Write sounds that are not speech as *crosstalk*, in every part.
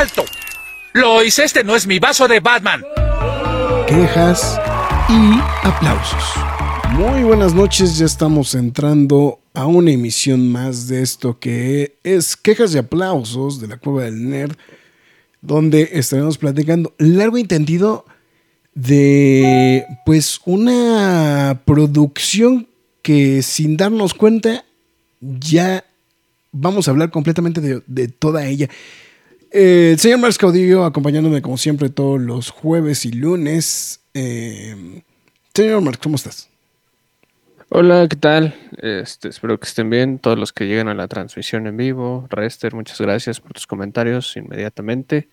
¡Alto! Lois, este no es mi vaso de Batman. Quejas y aplausos. Muy buenas noches, ya estamos entrando a una emisión más de esto que es Quejas y aplausos de la Cueva del Nerd, donde estaremos platicando largo y entendido de pues una producción que sin darnos cuenta ya vamos a hablar completamente de, de toda ella. Eh, el señor Marx Caudillo acompañándome como siempre todos los jueves y lunes. Eh, señor Marx, ¿cómo estás? Hola, ¿qué tal? Este, espero que estén bien todos los que llegan a la transmisión en vivo. Rester, muchas gracias por tus comentarios inmediatamente.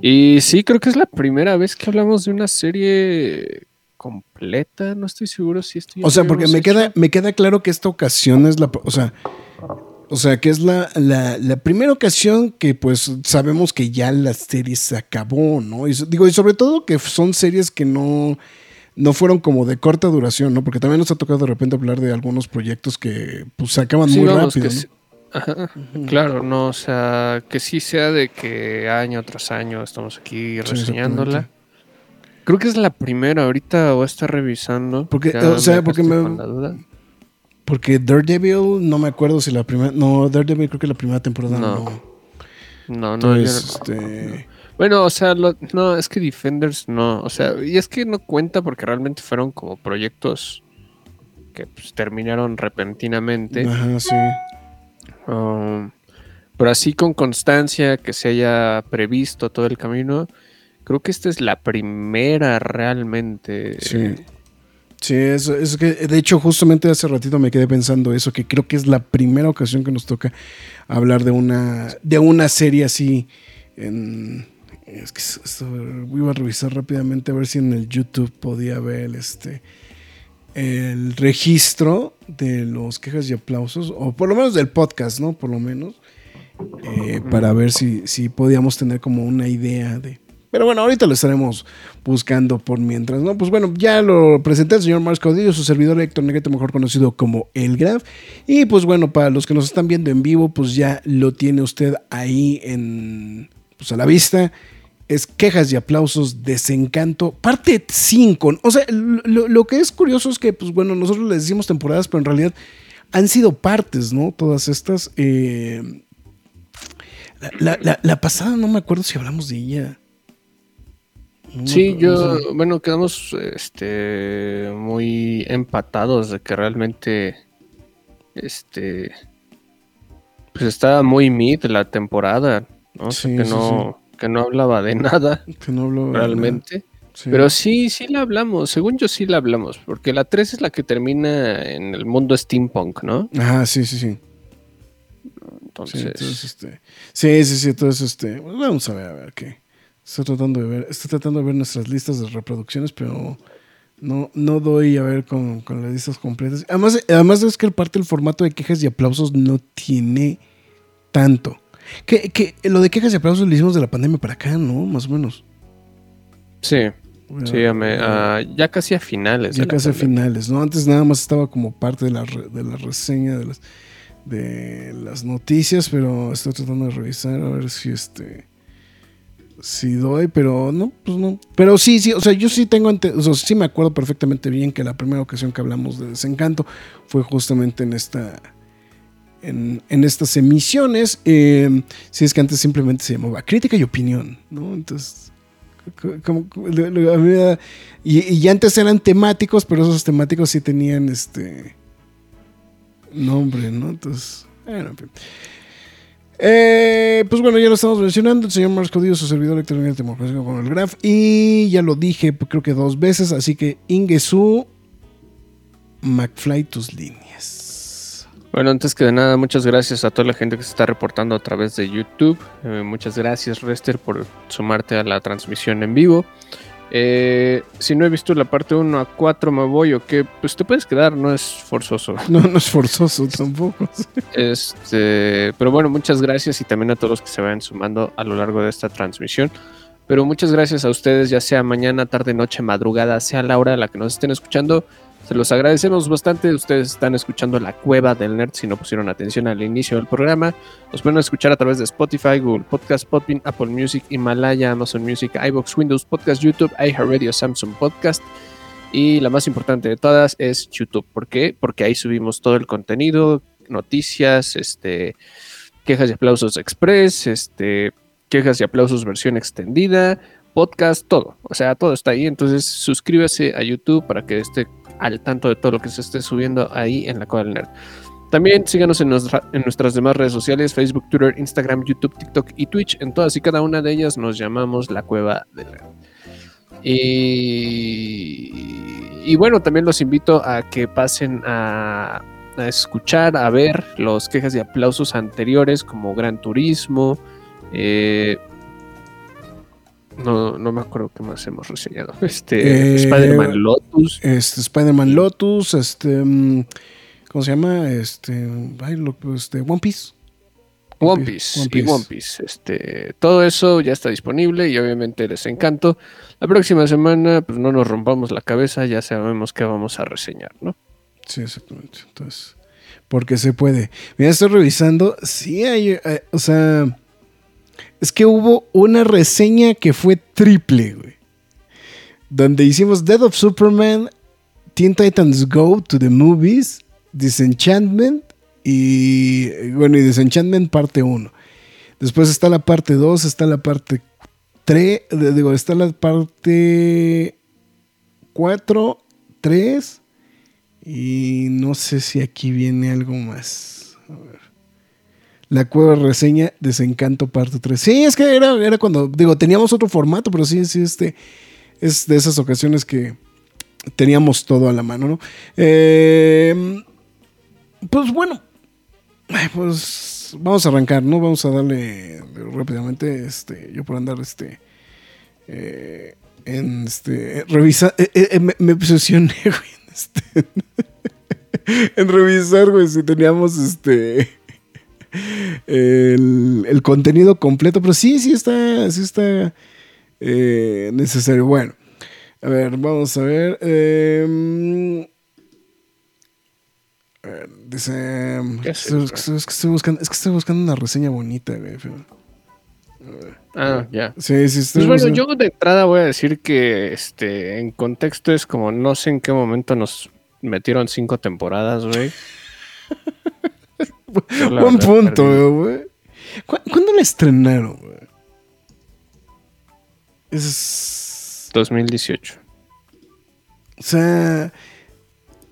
Y sí, creo que es la primera vez que hablamos de una serie completa. No estoy seguro si estoy. O sea, porque me queda, me queda claro que esta ocasión es la. O sea, o sea, que es la, la, primera ocasión que pues sabemos que ya la serie se acabó, ¿no? Y, digo, y sobre todo que son series que no, no fueron como de corta duración, ¿no? Porque también nos ha tocado de repente hablar de algunos proyectos que pues se acaban muy rápido. Claro, no, o sea, que sí sea de que año tras año estamos aquí reseñándola. Creo que es la primera, ahorita o está revisando. Porque, o sea, porque me, porque Daredevil, no me acuerdo si la primera. No, Daredevil creo que la primera temporada no. No, no, este... Bueno, o sea, no, es que Defenders no. O sea, y es que no cuenta porque realmente fueron como proyectos que pues, terminaron repentinamente. Ajá, sí. Um, pero así con constancia, que se haya previsto todo el camino, creo que esta es la primera realmente. Sí. Sí, eso, es que de hecho justamente hace ratito me quedé pensando eso, que creo que es la primera ocasión que nos toca hablar de una, de una serie así. En, es que iba a revisar rápidamente a ver si en el YouTube podía ver este el registro de los quejas y aplausos, o por lo menos del podcast, ¿no? Por lo menos, eh, para ver si, si podíamos tener como una idea de, pero bueno, ahorita lo estaremos buscando por mientras, ¿no? Pues bueno, ya lo presenté el señor Marcos Caudillo, su servidor Héctor Negrete, mejor conocido como El Graf. Y pues bueno, para los que nos están viendo en vivo, pues ya lo tiene usted ahí en, pues a la vista. Es quejas y aplausos, desencanto, parte 5. O sea, lo, que es curioso es que, pues bueno, nosotros le decimos temporadas, pero en realidad han sido partes, ¿no? Todas estas. Eh, la, la pasada no me acuerdo si hablamos de ella. Sí, yo, bueno, quedamos este, muy empatados de que realmente, este, pues estaba muy mid la temporada, ¿no? que, no que no hablaba de nada, que no hablaba realmente. Pero sí, sí la hablamos, según yo sí la hablamos, porque la 3 es la que termina en el mundo steampunk, ¿no? Ah, sí, sí, sí. Entonces, sí, entonces, este, sí, sí, sí, entonces, este, vamos a ver, a ver qué. Estoy tratando de ver, estoy tratando de ver nuestras listas de reproducciones, pero no, no doy a ver con, las listas completas. Además, además es que parte del formato de quejas y aplausos no tiene tanto. Que, que lo de quejas y aplausos lo hicimos de la pandemia para acá, ¿no? Más o menos. Sí. sí, ya casi a finales. Ya casi a finales, ¿no? Antes nada más estaba como parte de la, de la reseña de las, de las noticias, pero estoy tratando de revisar a ver si este Sí doy, pero no, pues no. Pero sí, sí, o sea, yo sí tengo, o sea, sí me acuerdo perfectamente bien que la primera ocasión que hablamos de Desencanto fue justamente en esta, en, estas emisiones. Eh, si es que antes simplemente se llamaba Crítica y Opinión, ¿no? Entonces, como, y, y, antes eran temáticos, pero esos temáticos sí tenían este nombre, ¿no? Entonces, bueno, en fin. Eh, pues bueno, ya lo estamos mencionando. El señor Marcos Díaz, su servidor electrónico con el Graf. Y ya lo dije, pues, creo que dos veces. Así que Ingesu, McFly, tus líneas. Bueno, antes que de nada, muchas gracias a toda la gente que se está reportando a través de YouTube. Eh, muchas gracias, Rester, por sumarte a la transmisión en vivo. Eh, si no he visto la parte 1 a 4 me voy o qué, pues te puedes quedar, no es forzoso. *laughs* No, no es forzoso tampoco. Este, pero bueno, muchas gracias y también a todos los que se vayan sumando a lo largo de esta transmisión. Pero muchas gracias a ustedes, ya sea mañana, tarde, noche, madrugada, sea la hora a la que nos estén escuchando. Se los agradecemos bastante. Ustedes están escuchando La Cueva del Nerd si no pusieron atención al inicio del programa. Nos pueden escuchar a través de Spotify, Google Podcast, Podbean, Apple Music, Himalaya, Amazon Music, iBox, Windows Podcast, YouTube, iHeartRadio, Samsung Podcast. Y la más importante de todas es YouTube. ¿Por qué? Porque ahí subimos todo el contenido, noticias, este, quejas y aplausos express, este, quejas y aplausos versión extendida, podcast, todo. O sea, todo está ahí. Entonces suscríbase a YouTube para que esté al tanto de todo lo que se esté subiendo ahí en la Cueva del Nerd. También síganos en, en, nuestras demás redes sociales, Facebook, Twitter, Instagram, YouTube, TikTok y Twitch. En todas y cada una de ellas nos llamamos la Cueva del Nerd. Y, y bueno, también los invito a que pasen a, a, escuchar, a ver los quejas y aplausos anteriores como Gran Turismo. Eh, no, no me acuerdo qué más hemos reseñado. *laughs* Este, Eh, Spider-Man Lotus. Este, Spider-Man Lotus, este, mm, ¿cómo se llama? Este, este, One Piece. One Piece, One y Piece. One Piece. Este, todo eso ya está disponible y obviamente les encanto. La próxima semana, pues no nos rompamos la cabeza, ya sabemos qué vamos a reseñar, ¿no? Sí, exactamente. Entonces, porque se puede. Mira, estoy revisando. Sí, hay, eh, o sea, es que hubo una reseña que fue triple, güey. Donde hicimos Death of Superman, Teen Titans Go to the Movies, Disenchantment y, bueno, y Disenchantment parte 1. Después está la parte 2, está la parte 3, digo, está la parte 4, 3 y no sé si aquí viene algo más. La cueva reseña Desencanto parte 3. Sí, es que era, era cuando, digo, teníamos otro formato, pero sí, sí, este es de esas ocasiones que teníamos todo a la mano, ¿no? Eh, pues bueno, pues vamos a arrancar, ¿no? Vamos a darle rápidamente, este, yo por andar, este, eh, en este, revisa, eh, eh, me, obsesioné, *laughs* güey, este, *laughs* en revisar, güey, si teníamos, este, el, el contenido completo, pero sí, sí está, sí está eh, necesario. Bueno, a ver, vamos a ver. eh, a ver, dice. ¿Qué Es que, estoy, es que estoy buscando, es que estoy buscando una reseña bonita, güey. Ah, ya. Sí, sí, estoy Pues bueno, yo de entrada voy a decir que este, en contexto es como no sé en qué momento nos metieron cinco temporadas, güey. *laughs* Buen punto, güey. ¿Cu- ¿Cuándo la estrenaron, güey? Es. 2018. O sea.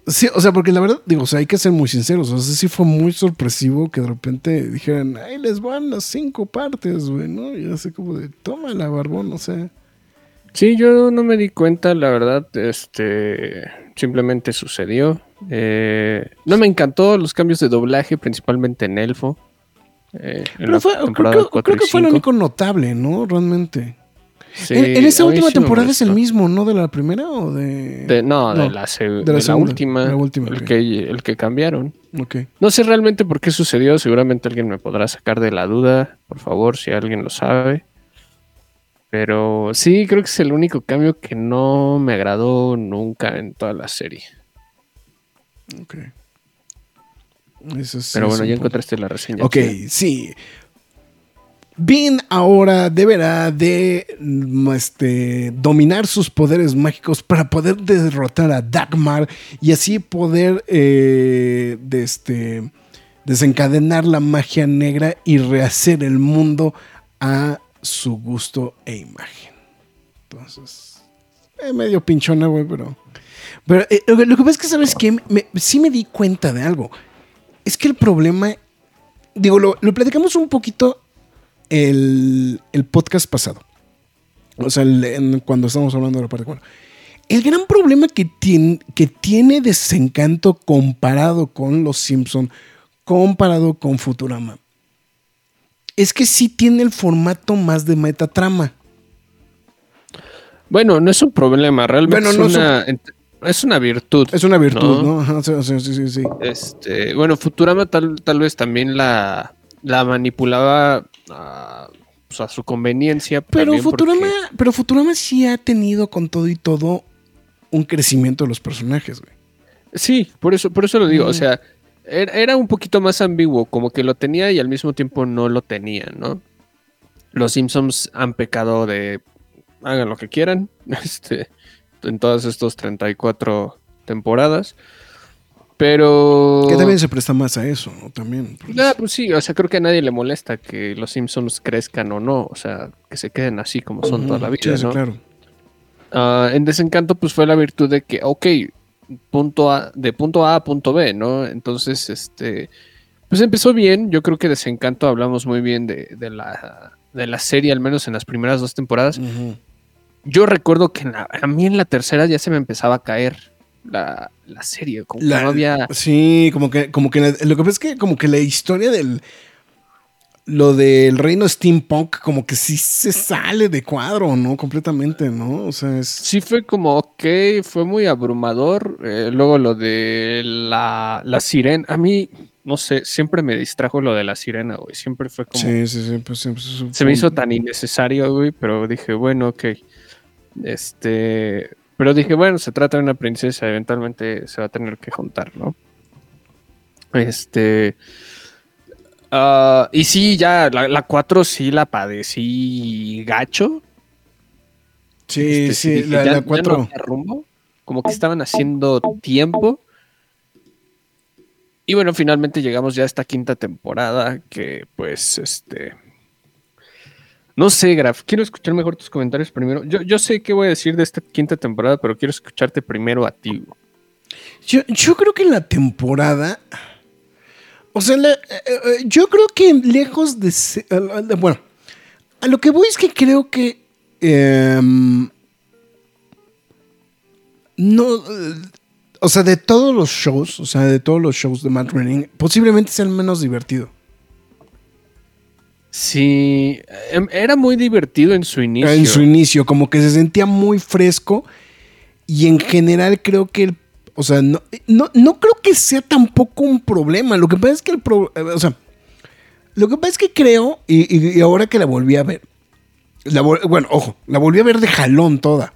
Sí, o sea, porque la verdad, digo, o sea, hay que ser muy sinceros. O sea, sí fue muy sorpresivo que de repente dijeran, ay, les van las cinco partes, güey, ¿no? Y así como de, tómala, barbón, o sea. Sí, yo no me di cuenta, la verdad, este simplemente sucedió. Eh, no me encantó los cambios de doblaje, principalmente en Elfo. eh, Pero fue, creo, que- creo fue lo único notable, ¿no? Realmente. Sí, en, en esa última sí temporada es el mismo, ¿no? ¿De la primera o de.? De- no, de la, de de la última. la última, el, que, el que cambiaron. Ok. No sé realmente por qué sucedió. Seguramente alguien me podrá sacar de la duda. Por favor, si alguien lo sabe. Pero sí, creo que es el único cambio que no me agradó nunca en toda la serie. Ok. Eso sí Pero es bueno, ya punto. encontraste la reseña. Ok, chida. sí. Bean ahora deberá de mm, este, dominar sus poderes mágicos para poder derrotar a Dagmar y así poder eh, de este, desencadenar la magia negra y rehacer el mundo a su gusto e imagen. Entonces, eh, medio pinchona, güey, pero... Pero eh, lo, que- pasa es que, ¿sabes qué? Me- sí me di cuenta de algo. Es que el problema digo, lo, lo platicamos un poquito el, el podcast pasado. O sea, el- en- cuando estábamos hablando de la parte 4. El gran problema que tiene, que tiene Desencanto comparado con Los Simpson, comparado con Futurama, es que sí tiene el formato más de metatrama. Bueno, no es un problema, realmente es, una, es, una, virtud. Es una virtud, ¿no? Sí, sí, sí, Este, bueno, Futurama tal, tal vez también la, la manipulaba a, pues, a su conveniencia. Pero Futurama, pero Futurama sí ha tenido con todo y todo un crecimiento de los personajes, güey. Sí, por eso, por eso lo digo. O sea, era un poquito más ambiguo, como que lo tenía y al mismo tiempo no lo tenía, ¿no? Los Simpsons han pecado de hagan lo que quieran *laughs* este, en todas estas 34 temporadas. Pero. Que también se presta más a eso, ¿no? También. Pues. Ah, pues sí, o sea, creo que a nadie le molesta que los Simpsons crezcan o no. O sea, que se queden así como son toda la vida. Sí, claro. Ah, en Desencanto, pues fue la virtud de que, ok, punto a, de punto A a punto B, ¿no? Entonces, este. Pues empezó bien. Yo creo que Desencanto hablamos muy bien de, de la, de la serie, al menos en las primeras dos temporadas yo recuerdo que a mí en la tercera ya se me empezaba a caer la, serie, como que no había... Sí, como que, como que lo que pasa es que como que la historia del... Lo del reino steampunk como que sí se sale de cuadro, ¿no? Completamente, ¿no? O sea, es... Sí fue como, ok, fue muy abrumador. Eh, luego lo de la, la sirena. A mí, no sé, siempre me distrajo lo de la sirena, güey. Siempre fue como... Sí, sí, sí. Pues, se me hizo tan innecesario, güey, pero dije, bueno, ok. Este, pero dije, bueno, se trata de una princesa, eventualmente se va a tener que juntar, ¿no? Este. Ah, y sí, ya, la 4 sí la padecí gacho. Sí, este, sí, la 4. como que estaban haciendo tiempo. Y bueno, finalmente llegamos ya a esta quinta temporada que pues este no sé, Graf, quiero escuchar mejor tus comentarios primero. Yo, sé qué voy a decir de esta quinta temporada, pero quiero escucharte primero a ti. Yo, creo que la temporada. O sea, eh, eh, yo creo que lejos de ser, Bueno, a lo que voy es que creo que. Em, no. O sea, de todos los shows, o sea, de todos los shows de Matt Groening, posiblemente sea el menos divertido. Sí, em, era muy divertido en su inicio. En su inicio, como que se sentía muy fresco y en general creo que, o sea, no, no, creo que sea tampoco un problema. Lo que pasa es que el o sea, lo que pasa es que creo, y, ahora que la volví a ver, bueno, ojo, la volví a ver de jalón toda.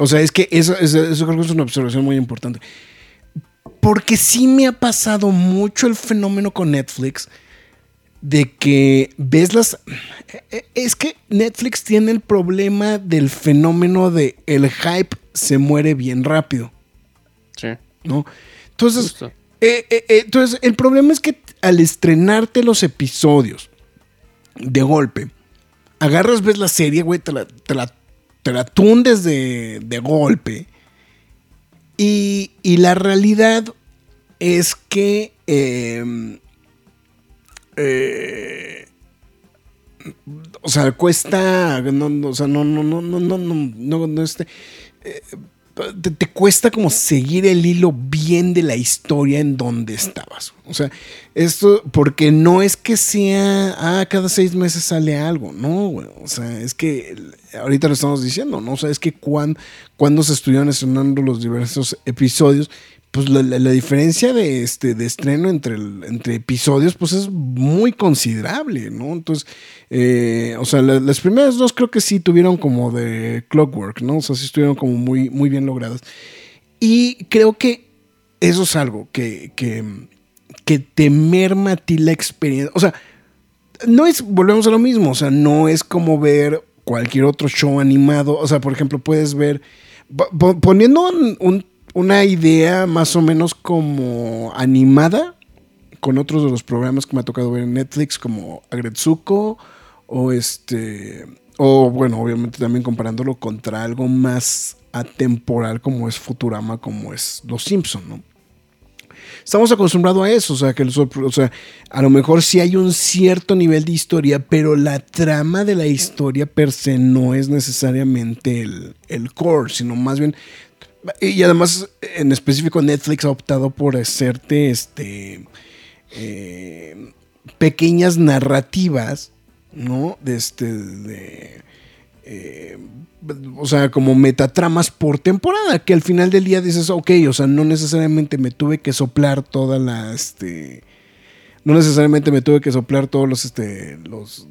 o sea, es que eso, eso creo que es una observación muy importante. Porque sí me ha pasado mucho el fenómeno con Netflix de que ves las... Es que Netflix tiene el problema del fenómeno de el hype se muere bien rápido. Sí. ¿No? Entonces, eh, eh, eh, entonces, el problema es que al estrenarte los episodios de golpe, agarras, ves la serie, güey, te la, te tundes de, de golpe. Y, y, la realidad es que eh, o sea, cuesta. No, o sea, no, no, no, no, no, no, no, este. Eh, te, cuesta como seguir el hilo bien de la historia en donde estabas. O sea, esto, porque no es que sea, ah, cada seis meses sale algo, no, O sea, es que ahorita lo estamos diciendo, ¿no? O sea, es que cuando, cuando se estuvieron estrenando los diversos episodios, pues la, diferencia de este de estreno entre, entre episodios pues es muy considerable, ¿no? Entonces, eh, o sea, las primeras dos creo que sí tuvieron como de clockwork, ¿no? O sea, sí estuvieron como muy, muy bien logradas. Y creo que eso es algo que, que, que te merma a ti la experiencia. O sea, no es, volvemos a lo mismo, o sea, no es como ver cualquier otro show animado. O sea, por ejemplo, puedes ver, poniendo un una idea más o menos como animada con otros de los programas que me ha tocado ver en Netflix como Agretsuko o este o bueno, obviamente también comparándolo contra algo más atemporal como es Futurama, como es Los Simpson, ¿no? Estamos acostumbrados a eso, o sea, que o sea, a lo mejor sí hay un cierto nivel de historia, pero la trama de la historia per se no es necesariamente el, el core, sino más bien y además, en específico, Netflix ha optado por hacerte este. eh, pequeñas narrativas, ¿no? De este, de, eh, o sea, como metatramas por temporada, que al final del día dices, ok, o sea, no necesariamente me tuve que soplar toda la, este, no necesariamente me tuve que soplar todos los, este, los,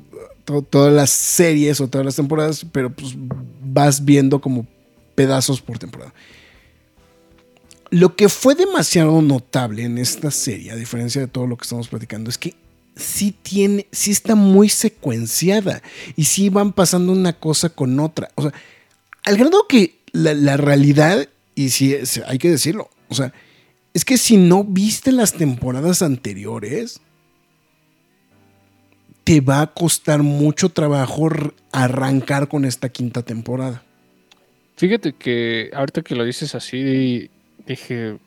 todas las series o todas las temporadas, pero pues vas viendo como pedazos por temporada. Lo que fue demasiado notable en esta serie, a diferencia de todo lo que estamos platicando, es que sí tiene, sí está muy secuenciada y sí van pasando una cosa con otra. O sea, al grado que la, realidad, y sí hay que decirlo, o sea, es que si no viste las temporadas anteriores, te va a costar mucho trabajo arrancar con esta quinta temporada. Fíjate que ahorita que lo dices así, dije,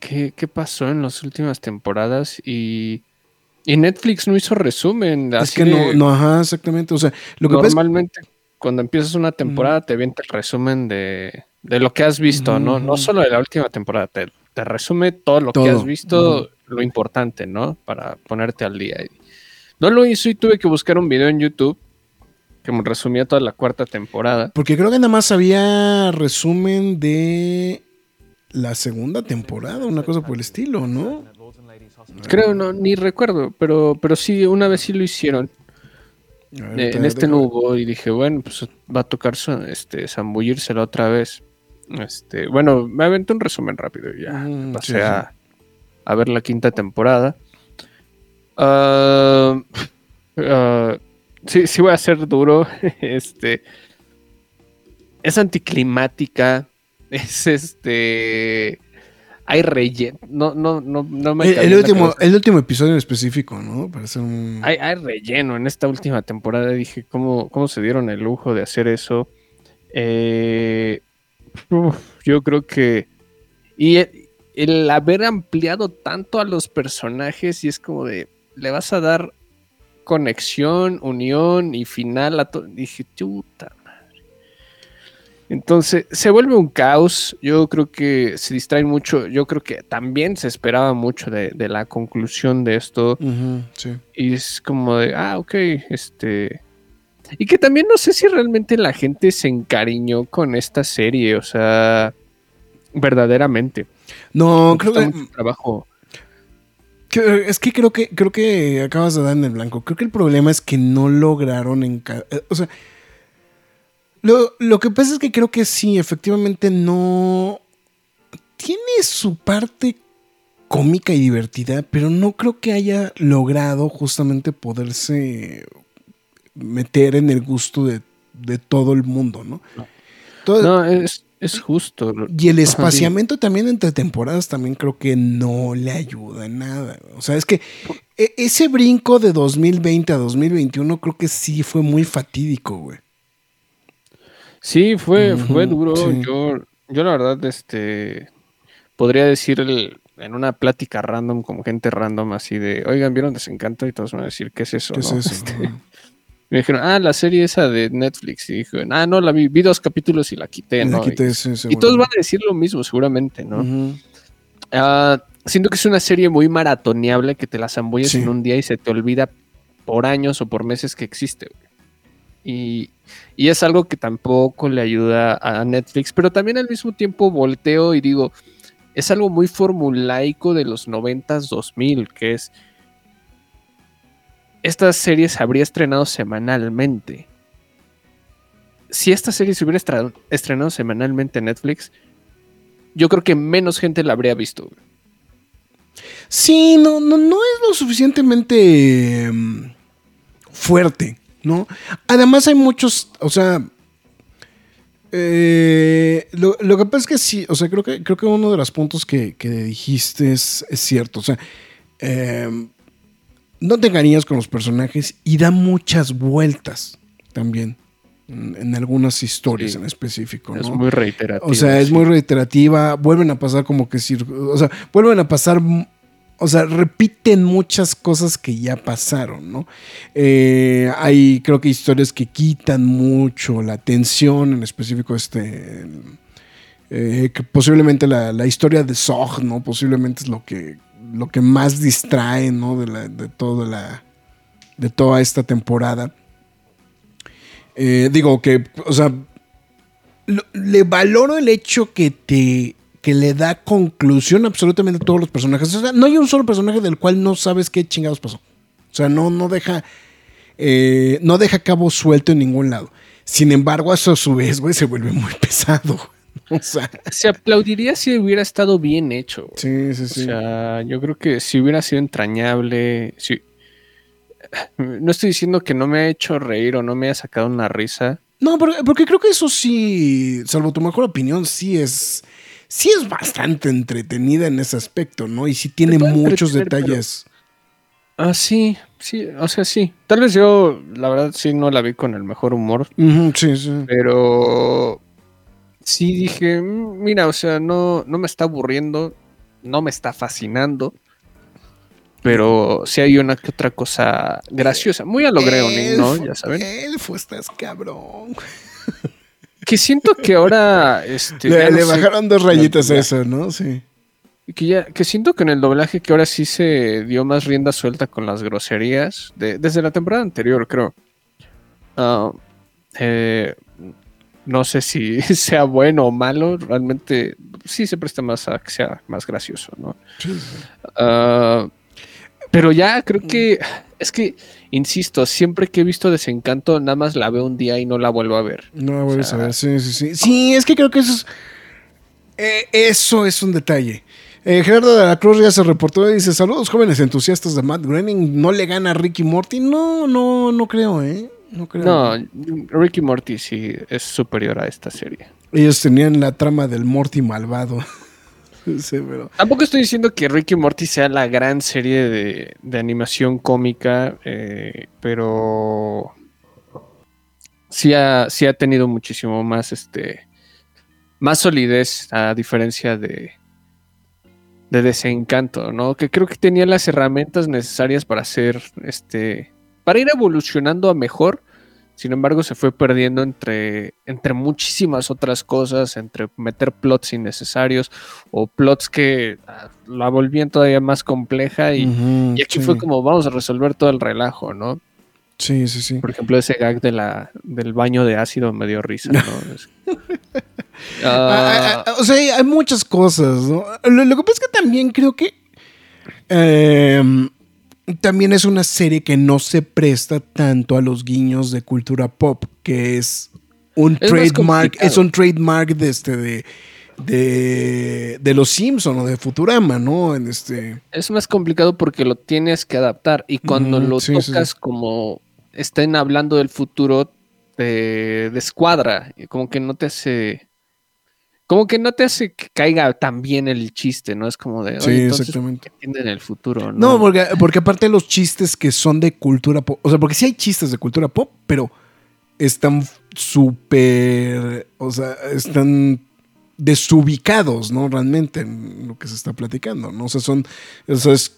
¿qué, qué pasó en las últimas temporadas? Y y Netflix no hizo resumen. Es que no, no, ajá, exactamente. O sea, lo que normalmente cuando empiezas una temporada te avienta el resumen de, lo que has visto, ¿no? No solo de la última temporada, te, resume todo lo que has visto, lo importante, ¿no? Para ponerte al día. No lo hizo y tuve que buscar un video en YouTube que me resumía toda la cuarta temporada. Porque creo que nada más había resumen de la segunda temporada, una cosa por el estilo, ¿no? Creo, no, ni recuerdo, pero, pero sí, una vez sí lo hicieron. Eh, en este no hubo y dije, bueno, pues va a tocar este, zambullirsela otra vez. Este, bueno, me aventé un resumen rápido y ya. Mm, pasé A, ver la quinta temporada. Ah, ah, sí, sí voy a ser duro. *laughs* este es anticlimática. *laughs* Es este hay relleno. No, no, no, no me el, último, el último episodio en específico, ¿no? Parece un... hay, hay, relleno en esta última temporada. Dije, ¿cómo, cómo se dieron el lujo de hacer eso? Eh, yo creo que. Y el, haber ampliado tanto a los personajes, y es como de. Le vas a dar conexión, unión y final a. Dije, chuta entonces, se vuelve un caos. Yo creo que se distraen mucho. Yo creo que también se esperaba mucho de, la conclusión de esto. Y es como de, ah, ok, este. Y que también no sé si realmente la gente se encariñó con esta serie, o sea, verdaderamente. No, creo que. Trabajo. Es que creo que creo que acabas de dar en el blanco. Creo que el problema es que no lograron encar eh, o sea, lo, que pasa es que creo que sí, efectivamente no. Tiene su parte cómica y divertida, pero no creo que haya logrado justamente poderse meter en el gusto de, todo el mundo, ¿no? no, es, justo. Y el espaciamiento también entre temporadas también creo que no le ayuda en nada. O sea, es que e, ese brinco de 2020 a 2021 creo que sí fue muy fatídico, güey. Sí, fue, fue duro. Yo, yo la verdad, este, podría decir en una plática random, como gente random, así de, oigan, ¿vieron Desencanto? Y todos van a decir, ¿qué es eso? Este, me dijeron, ah, la serie esa de Netflix. Y dije, ah, no, la vi, vi dos capítulos y la quité, ¿no? y, todos van a decir lo mismo, seguramente, ¿no? Ah, siento que es una serie muy maratoneable que te la zambulles en un día y se te olvida por años o por meses que existe. Y, y es algo que tampoco le ayuda a Netflix, pero también al mismo tiempo volteo y digo, es algo muy formulaico de los 90s, 2000, que es, esta serie se habría estrenado semanalmente. Si esta serie se hubiera estrenado semanalmente en Netflix, yo creo que menos gente la habría visto. Sí, no, no, no es lo suficientemente mm, fuerte. ¿no? Además hay muchos, o sea, eh, lo, que pasa es que sí, o sea, creo que, creo que uno de los puntos que, dijiste es, cierto, o sea, em, no te engañas con los personajes y da muchas vueltas también en, algunas historias en específico. Es muy reiterativa. O sea, es muy reiterativa, vuelven a pasar como que, o sea, vuelven a pasar o sea, repiten muchas cosas que ya pasaron, ¿no? Eh, hay, creo que historias que quitan mucho la atención, en específico este... Eh, que posiblemente la, historia de Zog, ¿no? Posiblemente es lo que lo que más distrae, ¿no? De, la, de toda la, de toda esta temporada. Eh, digo que, o sea, le valoro el hecho que te que le da conclusión absolutamente a todos los personajes. O sea, no hay un solo personaje del cual no sabes qué chingados pasó. O sea, no, no deja. eh, no deja cabo suelto en ningún lado. Sin embargo, eso a su vez, güey, se vuelve muy *laughs* pesado. *laughs* O sea, Se aplaudiría si hubiera estado bien hecho. güey. sí, sí, O sí. sea, yo creo que si hubiera sido entrañable, si... no estoy diciendo que no me ha hecho reír o no me haya sacado una risa. No, porque, porque creo que eso sí, salvo tu mejor opinión, sí es, sí es bastante entretenida en ese aspecto, ¿no? Y sí tiene muchos pero- detalles. Ah, sí, sí, o sea, sí. Tal vez yo, la verdad, sí no la vi con el mejor humor, sí, sí. pero sí dije, "Mm, mira, o sea, no, no me está aburriendo, no me está fascinando, pero sí hay una que otra cosa graciosa, muy a lo Groening, ¿no? Ya saben. Elfo, estás cabrón. Que siento que ahora, este, Le, no le sé, bajaron dos rayitas a eso, ¿no? Sí. que ya, que siento que en el doblaje que ahora sí se dio más rienda suelta con las groserías, de- desde la temporada anterior, creo. Ah, eh, no sé si *laughs* sea bueno o malo, realmente sí se presta más a que sea más gracioso, ¿no? Ah, pero ya creo que, es que, insisto, siempre que he visto Desencanto, nada más la veo un día y no la vuelvo a ver. No la vuelves sea- a ver, sí, sí, sí. Sí, es que creo que eso es. eh, eso es un detalle. Eh, Gerardo de la Cruz ya se reportó y dice: Saludos, jóvenes entusiastas de Matt Groening. ¿No le gana a Ricky Morty? No, no, no creo, ¿eh? No creo. No, Ricky Morty sí es superior a esta serie. Ellos tenían la trama del Morty malvado. *laughs* sí, pero. Tampoco estoy diciendo que Ricky Morty sea la gran serie de, de animación cómica, eh, pero sí ha, sí ha tenido muchísimo más, este, más solidez a diferencia de, de Desencanto, ¿no? Que creo que tenía las herramientas necesarias para hacer, este, para ir evolucionando a mejor. Sin embargo, se fue perdiendo entre, entre muchísimas otras cosas, entre meter plots innecesarios o plots que ah, la volvían todavía más compleja y, aquí sí. fue como vamos a resolver todo el relajo, ¿no? Sí, sí, sí. Por ejemplo, ese gag de la, del baño de ácido me dio risa, ¿no? *laughs* Ah, Ah, o sea, hay, hay muchas cosas, ¿no? Lo, lo que pasa es que también creo que eh, también es una serie que no se presta tanto a los guiños de cultura pop, que es un Es trademark, es un trademark de este de, de, de los Simpson o de Futurama, ¿no? En este. es más complicado porque lo tienes que adaptar y cuando lo sí, sí, tocas como estén hablando del futuro te descuadra, como que no te hace como que no te hace que caiga tan bien el chiste, ¿no? Es como de, Sí, entonces, exactamente. ¿qué entienden el futuro? No, porque, porque aparte los chistes que son de cultura pop, o sea, porque sí hay chistes de cultura pop, pero están súper, o sea, están desubicados, ¿no? Realmente en lo que se está platicando, ¿no? O sea, son, eso es,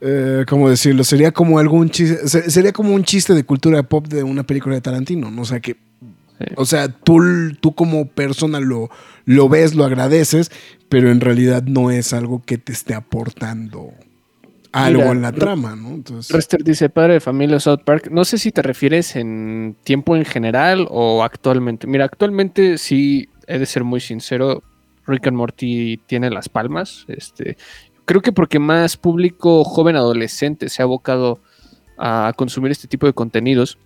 eh, ¿cómo decirlo? Sería como algún chiste, se- sería como un chiste de cultura pop de una película de Tarantino, ¿no? O sea, que, Sí. o sea, tú, tú como persona lo, lo ves, lo agradeces, pero en realidad no es algo que te esté aportando algo Mira, en la trama, ¿no? Entonces, Rester dice, padre de familia South Park. No sé si te refieres en tiempo en general o actualmente. Mira, actualmente sí, he de ser muy sincero, Rick and Morty tiene las palmas. Este, creo que porque más público joven adolescente se ha abocado a consumir este tipo de contenidos.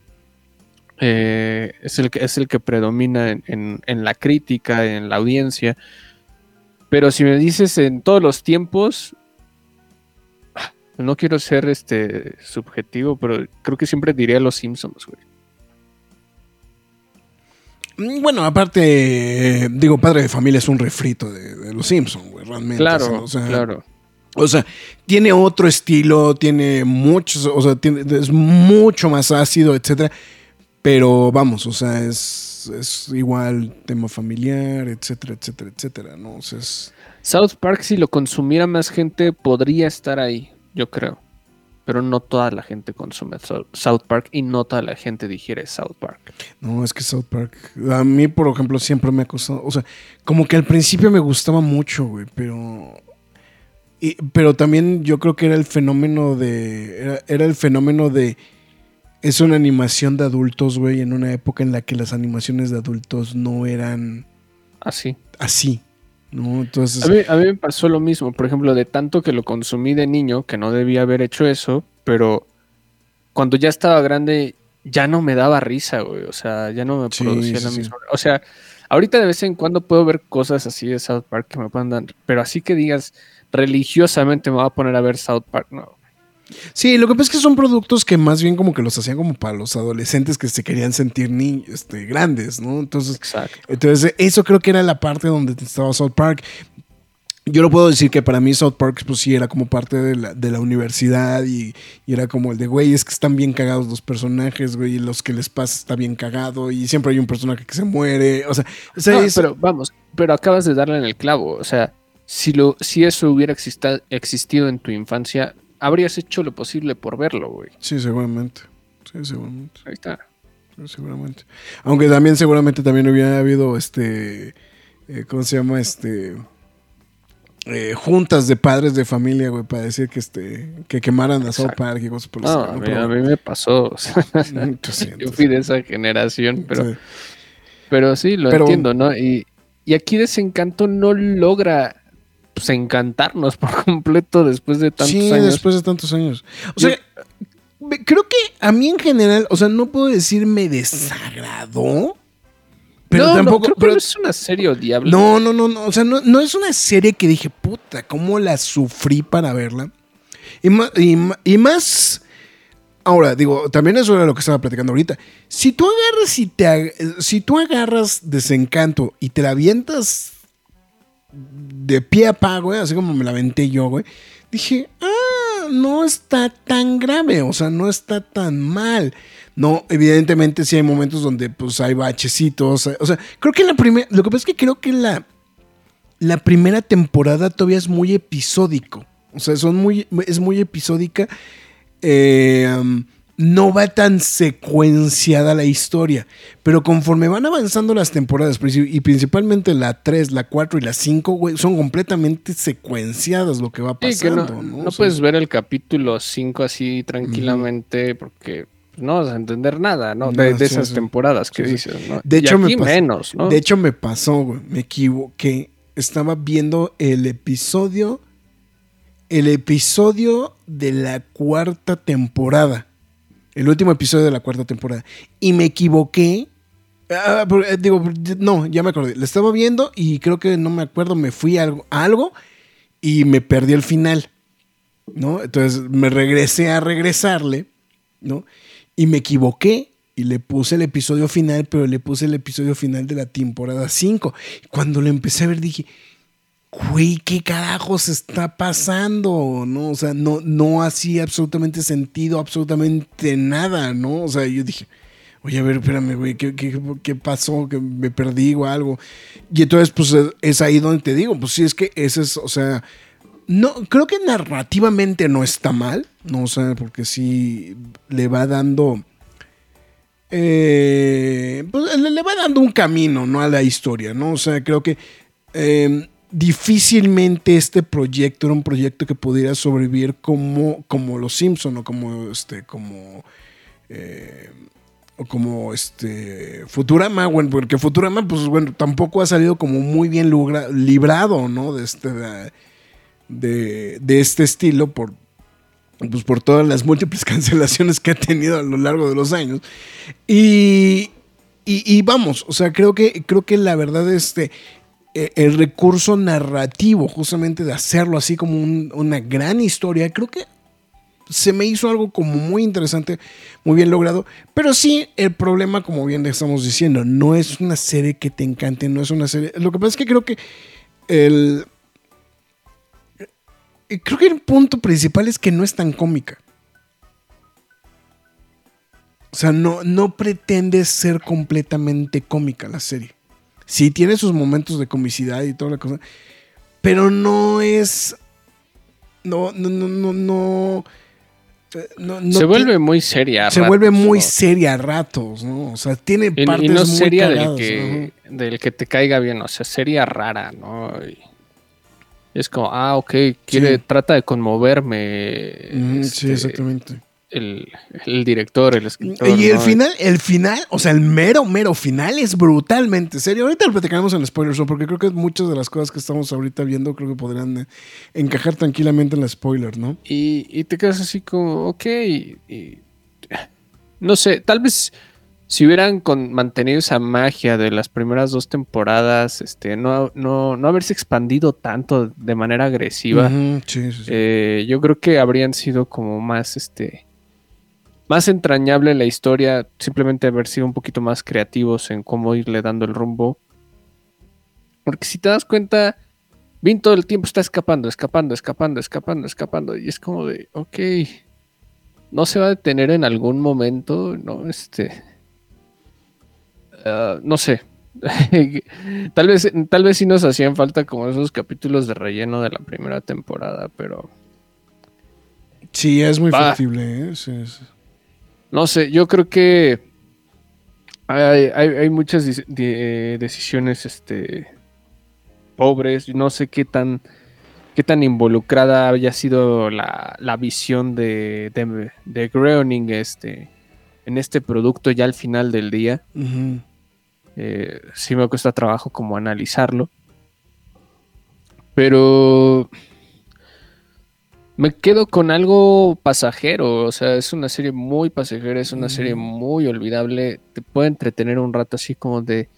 Eh, es, el que, es el que predomina en, en- en la crítica, en la audiencia. Pero si me dices en todos los tiempos, no quiero ser este subjetivo, pero creo que siempre diría Los Simpsons, güey. mm, bueno, aparte, digo, Padre de Familia es un refrito de, de Los Simpsons, güey, realmente. Claro, o sea, claro. O sea, tiene otro estilo, tiene muchos, o sea, tiene- es mucho más ácido, etcétera. Pero vamos, o sea, es, es igual tema familiar, etcétera, etcétera, etcétera, ¿no? O sea, es- South Park, si lo consumiera más gente, podría estar ahí, yo creo. Pero no toda la gente consume Sou- South Park y no toda la gente digiere South Park. no, es que South Park, a mí, por ejemplo, siempre me ha costado, o sea, como que al principio me gustaba mucho, güey, pero Y- pero también yo creo que era el fenómeno de. Era, era el fenómeno de. Es una animación de adultos, güey, en una época en la que las animaciones de adultos no eran Así. así. ¿No? Entonces. A mí, a mí me pasó lo mismo, por ejemplo, de tanto que lo consumí de niño, que no debía haber hecho eso, pero cuando ya estaba grande ya no me daba risa, güey. O sea, ya no me Sí, producía sí, la sí. O sea, ahorita de vez en cuando puedo ver cosas así de South Park que me puedan dar, pero así que digas religiosamente me voy a poner a ver South Park, no. Sí, lo que pasa es que son productos que más bien como que los hacían como para los adolescentes que se querían sentir ni, este, grandes, ¿no? Entonces, Exacto. entonces, eso creo que era la parte donde estaba South Park. Yo lo puedo decir que para mí South Park, pues sí, era como parte de la, de la universidad y, y era como el de, güey, es que están bien cagados los personajes, güey, y los que les pasa está bien cagado y siempre hay un personaje que se muere. O sea, o sea, No, es- pero vamos, pero acabas de darle en el clavo. O sea, si, lo, si eso hubiera existido en tu infancia, habrías hecho lo posible por verlo, güey. sí, seguramente. Sí, seguramente. Ahí está. Sí, seguramente. Aunque también seguramente también hubiera habido este eh, ¿cómo se llama? Este eh, juntas de padres de familia, güey, para decir que este que quemaran a South. Park y cosas por No, a, ¿no? mí, Pero- a mí me pasó. o sea, *laughs* *laughs* yo fui de esa generación, pero sí. Pero sí, lo Pero- entiendo, ¿no? Y, y aquí Desencanto no logra pues, encantarnos por *laughs* completo después de tantos sí, años. después de tantos años. O Yo- sea, creo que a mí en general, o sea, no puedo decir me desagradó, pero no, no, tampoco creo que pero- no es una serie odiable. No, no, no, no. O sea, no, no es una serie que dije, puta, cómo la sufrí para verla. Y más, y, más. Ahora, digo, también eso era lo que estaba platicando ahorita. Si tú agarras y te si tú agarras desencanto y te la avientas de pie a pa, güey, así como me la aventé yo, güey, dije, ah, no está tan grave, o sea, no está tan mal. No, evidentemente sí hay momentos donde pues hay bachecitos, o sea, creo que la primera, lo que pasa es que creo que la, la primera temporada todavía es muy episódico, o sea, son muy, es muy episódica, eh, no va tan secuenciada la historia, pero conforme van avanzando las temporadas, y principalmente la 3, la 4 y la 5, güey, son completamente secuenciadas lo que va Sí, que no, pasando. ¿no? no O sea, puedes ver el capítulo 5 así tranquilamente porque no vas a entender nada, ¿no? De, No, de sí, esas sí. temporadas que dices, ¿no? De Y hecho, me aquí pasó- menos, ¿no? De hecho, me pasó, güey. Me equivoqué. Estaba viendo el episodio. El episodio de la cuarta temporada. El último episodio de la cuarta temporada. Y me equivoqué. Ah, por- eh, digo, no, ya me acordé. Lo estaba viendo y creo que no me acuerdo. Me fui a algo y me perdí el final. ¿No? Entonces me regresé a regresarle. ¿No? Y me equivoqué y le puse el episodio final, pero le puse el episodio final de la temporada 5. Cuando lo empecé a ver dije, güey, ¿qué carajos está pasando? ¿No? O sea, no, no hacía absolutamente sentido, absolutamente nada, ¿no? O sea, yo dije, oye, a ver, espérame, güey, ¿qué, qué, qué pasó? ¿Que me perdí o algo? Y entonces, pues es ahí donde te digo, pues sí, es que ese es, o sea, no, creo que narrativamente no está mal, ¿no? O sea, porque sí le va dando. eh, pues le, le va dando un camino, ¿no? A la historia, ¿no? O sea, creo que eh, difícilmente este proyecto era un proyecto que pudiera sobrevivir como, como Los Simpson o como este, como. eh, o como este Futurama, bueno, porque Futurama, pues bueno, tampoco ha salido como muy bien librado, ¿no? De este, de, de este estilo por, pues por todas las múltiples *laughs* cancelaciones que ha tenido a lo largo de los años. Y, y, y vamos, o sea, creo que, creo que la verdad, este, el recurso narrativo, justamente de hacerlo así como un- una gran historia, creo que se me hizo algo como muy interesante, muy bien logrado. Pero sí, el problema, como bien estamos diciendo, no es una serie que te encante, no es una serie. Lo que pasa es que creo que el. eh, Creo que el punto principal es que no es tan cómica. O sea, no, no pretende ser completamente cómica la serie. Sí tiene sus momentos de comicidad y toda la cosa. Pero no es. No, no, no, no, no. no- no se vuelve muy seria. a se vuelve muy ¿no? seria a ratos, ¿no? O sea, tiene Y, partes y no muy seria del que, del que te caiga bien, o sea, seria rara, ¿no? Y- Es como, ah, ok, quiere, Sí. trata de conmoverme. Sí, este, exactamente. El, el director, el escritor. Y el ¿no? final, el final, o sea, el mero, mero final es brutalmente serio. Ahorita lo platicaremos en spoilers, porque creo que muchas de las cosas que estamos ahorita viendo creo que podrían eh, encajar tranquilamente en la spoiler, ¿no? Y, y te quedas así como, ok, y- y- no sé, tal vez si hubieran con, mantenido esa magia de las primeras dos temporadas, este, no, no, no haberse expandido tanto de manera agresiva, sí, sí. eh, yo creo que habrían sido como más, este, más entrañable la historia, simplemente haber sido un poquito más creativos en cómo irle dando el rumbo. Porque si te das cuenta, Vin todo el tiempo está escapando, escapando, escapando, escapando, escapando. Y es como de, ok, no se va a detener en algún momento, ¿no? Este. ah, no sé. *laughs* tal vez, tal vez sí nos hacían falta como esos capítulos de relleno de la primera temporada, pero Sí, es muy factible, ¿eh? Sí, sí. No sé, yo creo que hay, hay- hay muchas de- decisiones este, pobres. No sé qué tan, qué tan involucrada haya sido la, la visión de, de, de Groening este, en este producto ya al final del día. Eh, sí me cuesta trabajo como analizarlo. Pero me quedo con algo pasajero. O sea, es una serie muy pasajera, es una serie muy olvidable. Te puede entretener un rato así como de...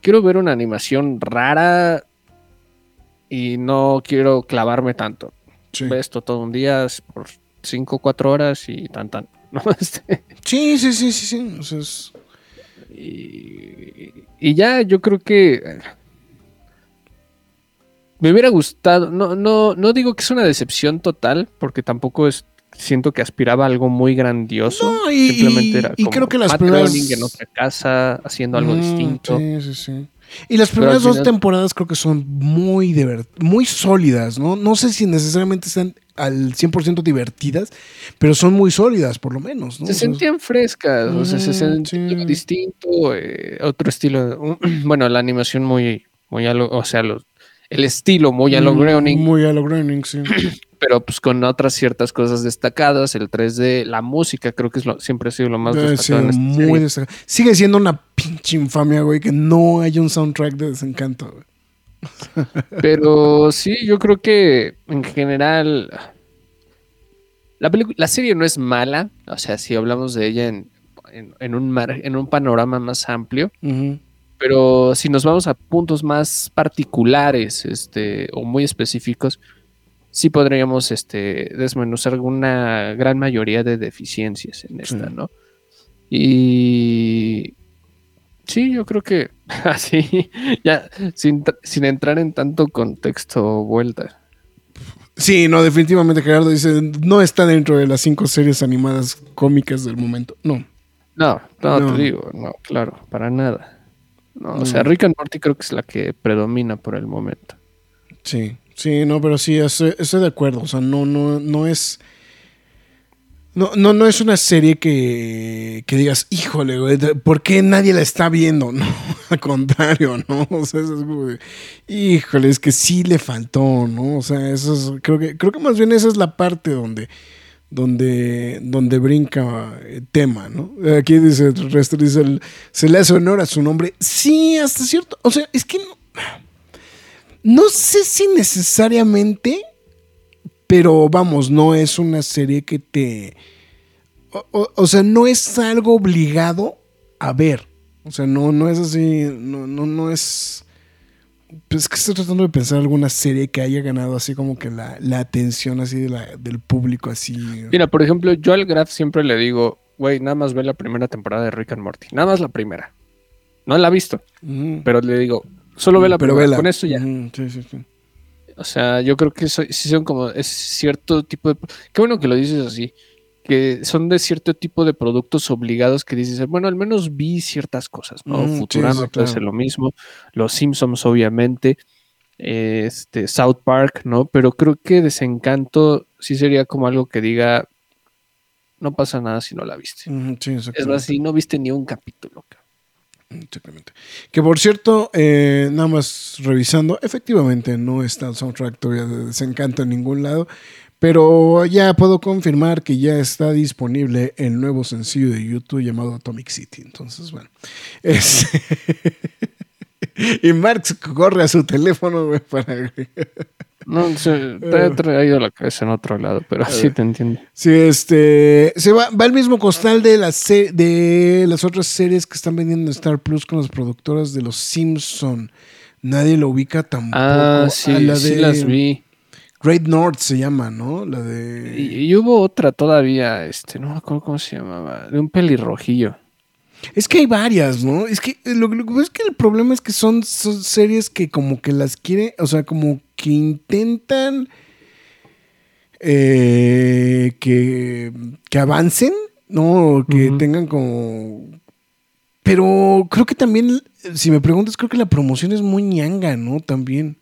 Quiero ver una animación rara y no quiero clavarme tanto. Sí. Ve esto todo un día por 5 o 4 horas y tan tan. *laughs* ¿no? Este, sí, sí, sí, sí, sí. O sea, es- Y, y ya yo creo que me hubiera gustado, no, no, no digo que es una decepción total, porque tampoco es, siento que aspiraba a algo muy grandioso. No, y- Simplemente era y como creo que las Matt primeras- Groening en otra casa, haciendo algo Mm, distinto. Sí, sí, sí. Y las primeras dos temporadas creo que son muy divert- muy sólidas, ¿no? No sé si necesariamente están al 100% divertidas, pero son muy sólidas, por lo menos, ¿no? Se sentían frescas, o sea, se Ujú, sentía sí. algo distinto, eh, otro estilo, *clears throat* bueno, la animación muy, muy o sea, los- el estilo muy a lo mm, Groening, Muy a lo Groening, sí. *clears throat* pero pues con otras ciertas cosas destacadas, el 3D, la música creo que es lo, siempre ha sido lo más Debe destacado en esta muy serie. destacado. Sigue siendo una pinche infamia, güey, que no haya un soundtrack de desencanto, güey. *laughs* Pero sí, yo creo que en general la, la serie no es mala, o sea, si hablamos de ella en, en, en un, mar- en un panorama más amplio, Ujú. Pero si nos vamos a puntos más particulares este, o muy específicos, sí podríamos este, desmenuzar una gran mayoría de deficiencias en esta. ¿no? Y sí, yo creo que *laughs* así, ya sin, sin entrar en tanto contexto vuelta. Sí, no, definitivamente Gerardo dice, no está dentro de las cinco series animadas cómicas del momento. No. No, no, No. te digo, no, claro, para nada. No. O sea, Rick and Morty creo que es la que predomina por el momento. Sí, sí, no, pero sí, estoy, estoy de acuerdo. O sea, no, no, no es. No, no, no es una serie que, que digas, híjole, güey, ¿por qué nadie la está viendo? *laughs* No, al contrario, ¿no? *laughs* O sea, eso es como de, híjole, es que sí le faltó, ¿no? O sea, eso es, creo que, creo que más bien esa es la parte donde, donde, donde brinca eh, tema, ¿no? Aquí dice, dice, se le hace honor a su nombre. Sí, hasta cierto, o sea, es que no, no sé si necesariamente, pero vamos, no es una serie que te... O, o- o sea, no es algo obligado a ver. O sea, no, no es así, no, no, no es... Pues es que estoy tratando de pensar alguna serie que haya ganado así como que la, la atención así de la- del público así. Mira, por ejemplo, yo al Graf siempre le digo, güey, nada más ve la primera temporada de Rick and Morty. Nada más la primera. No la ha visto, pero le digo, solo ve la Pero primera. vela. Con eso ya. Ujú, sí, sí, sí. O sea, yo creo que eso, sí son como, es cierto tipo de... Qué bueno que lo dices así. Que son de cierto tipo de productos obligados que dices, bueno, al menos vi ciertas cosas, ¿no? Mm, Futurama sí, claro. lo mismo. Los Simpsons, obviamente. Este, South Park, ¿no? Pero creo que Desencanto sí sería como algo que diga, no pasa nada si no la viste. Sí, Es más, si no viste ni un capítulo. cabrón. Exactamente. Que por cierto, eh, nada más revisando, efectivamente no está el soundtrack todavía de Desencanto en ningún lado, pero ya puedo confirmar que ya está disponible el nuevo sencillo de YouTube llamado Atomic City. Entonces, bueno. Es *laughs* y Marx corre a su teléfono güey, para... *laughs* No, se, te ha traído la cabeza en otro lado, pero sí te entiendo. Sí, este. Se va, va al mismo costal de las, se- de las otras series que están vendiendo en Star Plus con las productoras de Los Simpson. Nadie lo ubica tampoco. Ah, A sí, la sí de las vi. Great North se llama, ¿no? La de. Y, y hubo otra todavía, este, no me acuerdo cómo se llamaba, de un pelirrojillo. Es que hay varias, ¿no? Es que eh, lo, lo es que el problema es que son, son series que como que las quiere, o sea, como que intentan eh, que, que avancen, ¿no? Que tengan como... Pero creo que también, si me preguntas, creo que la promoción es muy ñanga, ¿no? También.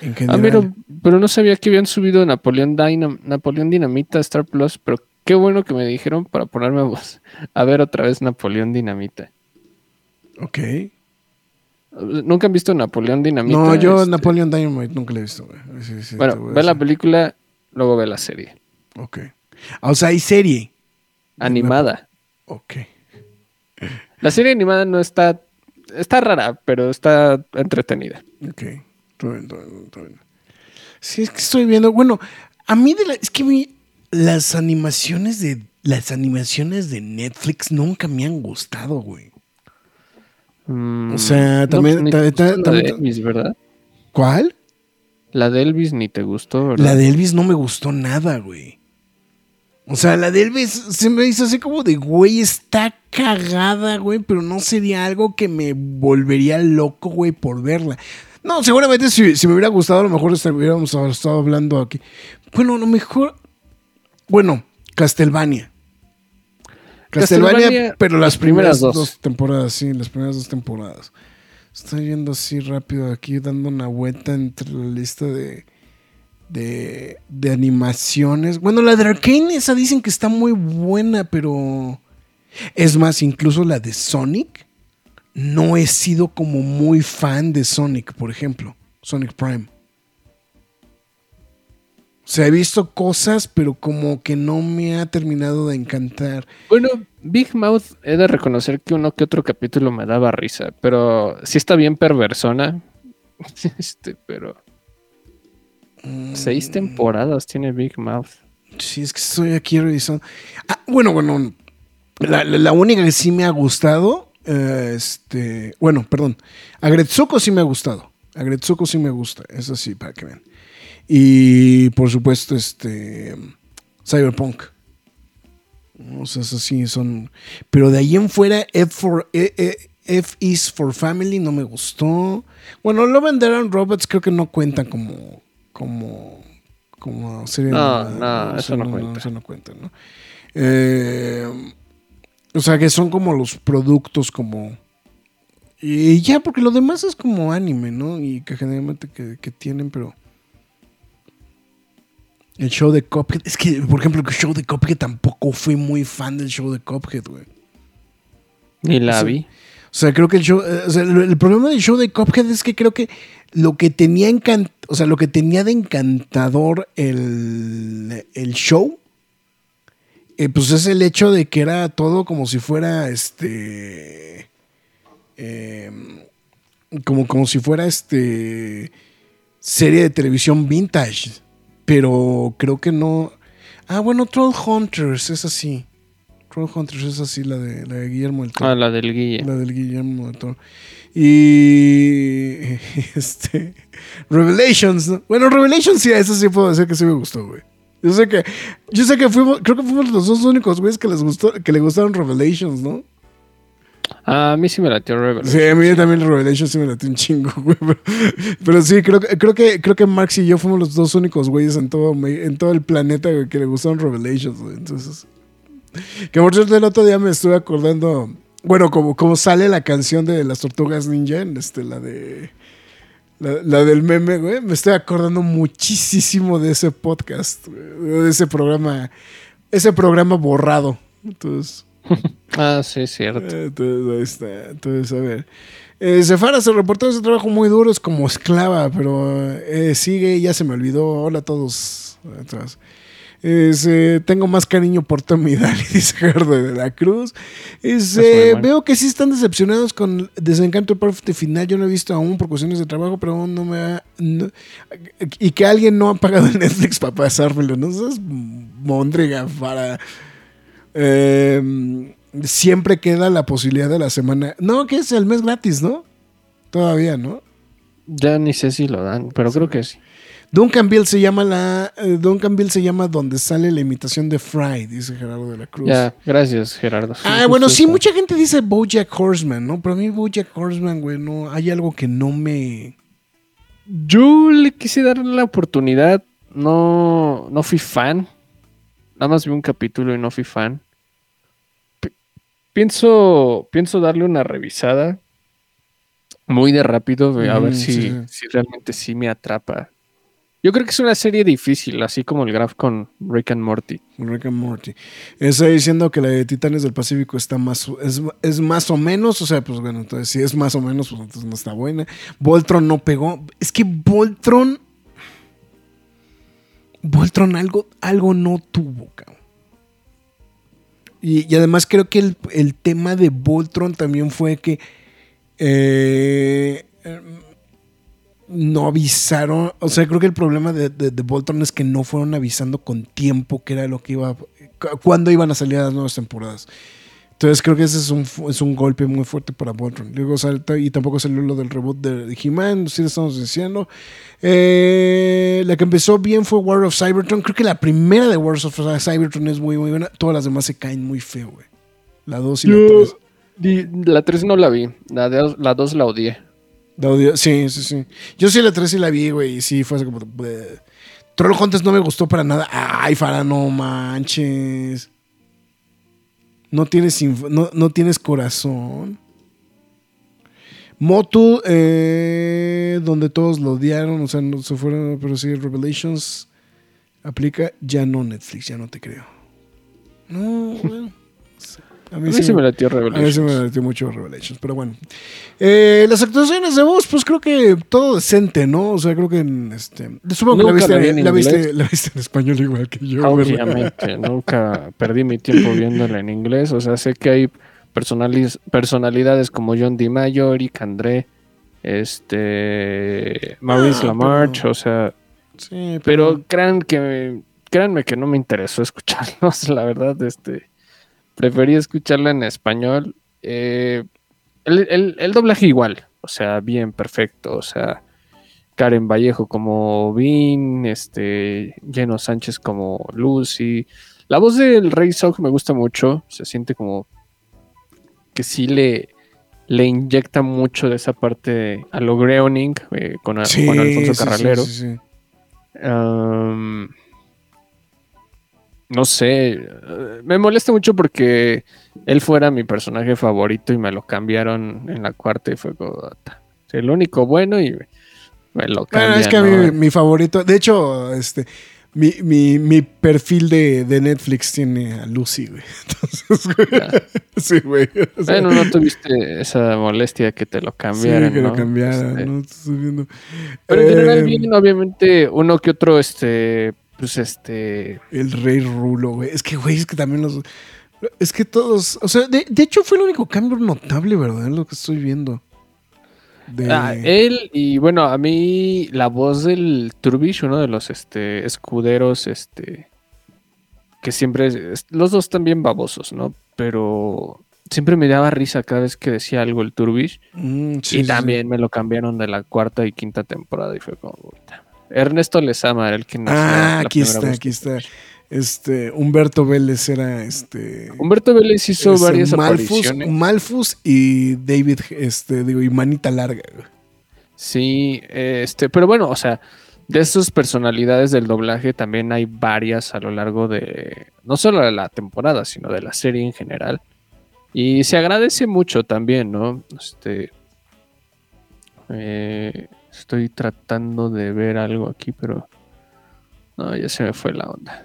En Ah, pero, pero no sabía que habían subido Napoleón, Dynam- Napoleón Dinamita a Star Plus, pero qué bueno que me dijeron para ponerme a, voz- a ver otra vez Napoleón Dinamita. Ok. ¿Nunca han visto Napoleón Dinamita? No, yo Este, Napoleon Dynamite nunca la he visto. Sí, Bueno, ve la película, luego ve la serie. Ok. Ah, o sea, hay serie. Animada. Ok. La serie animada no está... Está rara, pero está entretenida. Ok. Todo bien, todo bien, todo bien. Sí, es que estoy viendo. Bueno, a mí de la, es que mi- las animaciones de las animaciones de Netflix nunca me han gustado, güey. Mm, O sea, no, también- ta- ta- gustó la de Elvis, ¿verdad? ¿Cuál? La de Elvis ni te gustó, ¿verdad? La de Elvis no me gustó nada, güey. O sea, la de Elvis se me hizo así como de, güey, está cagada, güey, pero no sería algo que me volvería loco, güey, por verla. No, seguramente si, si me hubiera gustado, a lo mejor hubiéramos estado hablando aquí. Bueno, a lo mejor. Bueno, Castlevania. Castlevania, pero las las primeras primeras, dos. dos. temporadas, sí, las primeras dos temporadas. Estoy viendo así rápido aquí, dando una vuelta entre la lista de, de, de animaciones. Bueno, la de Arcane, esa dicen que está muy buena, pero. Es más, incluso la de Sonic. No he sido como muy fan de Sonic, por ejemplo. Sonic Prime. O sea, he visto cosas, pero como que no me ha terminado de encantar. Bueno, Big Mouth he de reconocer que uno que otro capítulo me daba risa, pero sí está bien perversona. *laughs* Este, pero Mm. seis temporadas tiene Big Mouth. Sí, es que estoy aquí revisando. Ah, bueno, bueno. La, la- la única que sí me ha gustado, eh, este, bueno, perdón. Agretsuko sí me ha gustado. Agretsuko sí me gusta. Eso sí, para que vean. Y por supuesto, este, Cyberpunk. O sea, eso sí son. Pero de ahí en fuera, F, for, eh, eh, F is for Family no me gustó. Bueno, Love and and Robots creo que no cuentan como. como. como serie No, no, eso no cuenta. eso no cuenta, ¿no? Eh, o sea, que son como los productos como. Y ya, porque lo demás es como anime, ¿no? Y que generalmente que, que tienen, pero. El show de Cuphead. Es que, por ejemplo, el show de Cuphead tampoco fui muy fan del show de Cuphead, güey. Ni la vi. O sea, creo que el show. eh, o sea, el, el problema del show de Cuphead es que creo que lo que tenía encan- o sea, lo que tenía de encantador el, el show. Eh, pues es el hecho de que era todo como si fuera este. eh, como, como si fuera este. Serie de televisión vintage. Pero creo que no. Ah, bueno, Troll Hunters, es así. Troll Hunters es así, la de, la de Guillermo del Toro. Ah, la del Guille. La del Guillermo del Toro. Y. *laughs* Este. Revelations. ¿no? Bueno, Revelations sí, a eso sí puedo decir que sí me gustó, güey. Yo sé que. Yo sé que fuimos. Creo que fuimos los dos únicos güeyes que les gustó. Que le gustaron Revelations, ¿no? A mí sí me latió Revelation. Sí, a mí también Revelations sí me latió un chingo, *laughs* güey. Pero, pero sí, creo, que- creo que creo que Max y yo fuimos los dos únicos güeyes en todo, en todo el planeta güey, que le gustaron Revelations, güey. Entonces. Que por cierto, el otro día me estuve acordando. Bueno, como, como sale la canción de las tortugas ninja, este, la de. La, la del meme, güey. Me estoy acordando muchísimo de ese podcast, güey, de ese programa. Ese programa borrado. Entonces. *laughs* Ah, sí, cierto. Eh, Entonces, ahí está. Entonces, a ver. Eh, Sefara se reportó ese trabajo muy duro, es como esclava, pero eh, sigue, ya se me olvidó. Hola a todos. Atrás. Es, eh, tengo más cariño por Tommy *laughs* Daly, dice Gerardo de la Cruz. Es, eh, veo que sí están decepcionados con Desencanto Perfect final. Yo no he visto aún por cuestiones de trabajo, pero aún no me ha. no- y que alguien no ha pagado el Netflix para pasármelo. No seas mondriga para. Eh, siempre queda la posibilidad de la semana. No, que es el mes gratis, ¿no? Todavía, ¿no? Ya ni sé si lo dan, pero creo que sí. Duncanville se llama la. eh, Duncanville se llama donde sale la imitación de Fry, dice Gerardo de la Cruz. Ya, gracias, Gerardo. Ah, bueno, sí, mucha gente dice Bojack Horseman, ¿no? Pero a mí Bojack Horseman, güey, no. Hay algo que no me. Yo le quise dar la oportunidad. No, no fui fan. Nada más vi un capítulo y no fui fan. Pi- pienso, pienso darle una revisada. Muy de rápido, a ver si, sí. si realmente sí me atrapa. Yo creo que es una serie difícil, así como el graph con Rick and Morty. Rick and Morty. Está diciendo que la de Titanes del Pacífico está más. Es, es más o menos. O sea, pues bueno, entonces si es más o menos, pues entonces no está buena. Voltron no pegó. Es que Voltron. Voltron algo, algo no tuvo, cabrón. Y, además creo que el, el tema de Voltron también fue que. eh, no avisaron. O sea, creo que el problema de, de, de Voltron es que no fueron avisando con tiempo que era lo que iba. cu- cuándo iban a salir las nuevas temporadas. Entonces creo que ese es un, es un golpe muy fuerte para Voltron. Luego salta y tampoco salió lo del reboot de He-Man, sí lo estamos diciendo. Eh, la que empezó bien fue War of Cybertron. Creo que la primera de War of Cybertron es muy, muy buena. Todas las demás se caen muy feo, güey. La 2 y la 3. Di- La 3 no la vi, la 2 la, dos la odié. Sí, sí, sí. Yo sí la 3 sí la vi, güey. Y sí, fue así como. Troll Hunters no me gustó para nada. Ay, Fara, no manches. No tienes, no, no tienes corazón. Motu, eh, donde todos lo odiaron, o sea, no se fueron, pero sí, Revelations aplica, ya no Netflix, ya no te creo. No, bueno. A A mí sí me latió a mí sí Revelations. me divertió mucho Revelations, pero bueno. Eh, las actuaciones de voz, pues creo que todo decente, ¿no? O sea, creo que en este. Supongo que la viste, la vi en la, viste, la viste en español igual que yo. Obviamente, *laughs* nunca perdí mi tiempo viéndola en inglés. O sea, sé que hay personalidades como John DiMaggio, Eric André, este, Maurice Ah, Lamarche, pero- o sea, Sí, pero crean que, créanme que no me interesó escucharlos, *laughs* la verdad, este, preferí escucharla en español. Eh, el, el- el doblaje igual, o sea, bien, perfecto, o sea, Karen Vallejo como Vin, este, Jeno Sánchez como Lucy. La voz del Rey Sog me gusta mucho, se siente como que sí le, le inyecta mucho de esa parte a lo Greoning eh, con, Sí, con Alfonso sí, sí, Carralero. sí, sí. No sé, eh, me molesta mucho porque él fuera mi personaje favorito y me lo cambiaron en la cuarta y fue como. Sí, el único bueno y me lo Bueno, cambian. es que a mí mi favorito, de hecho, este, mi, mi, mi perfil de, de Netflix tiene a Lucy, güey. *laughs* Entonces, güey. Sí, güey. O sea, Bueno, no tuviste esa molestia que te lo sí, cambiaran. que lo cambiaran, Este, ¿no? Pero en general, bien, obviamente, uno que otro, este, pues este, El Rey Rulo, güey. Es que, güey, es que también los. Es que todos. O sea, de, de hecho fue el único cambio notable, ¿verdad? Lo que estoy viendo. De- Ah, él y bueno, a mí la voz del Turbish, uno de los este, escuderos, este, que siempre, los dos también babosos, ¿no? Pero siempre me daba risa cada vez que decía algo el Turbish. Mm, sí, y sí, también me lo cambiaron de la cuarta y quinta temporada y fue como... puta. Ernesto Lezama era el que nació Ah, aquí está, aquí está. Este, Humberto Vélez era este. Humberto Vélez hizo ese varias Malfus, apariciones. Malfus y David, este, digo, y Manita Larga. Sí, este, pero bueno, o sea, de esas personalidades del doblaje también hay varias a lo largo de, no solo de la temporada, sino de la serie en general. Y se agradece mucho también, ¿no? Este, eh, estoy tratando de ver algo aquí, pero no, ya se me fue la onda.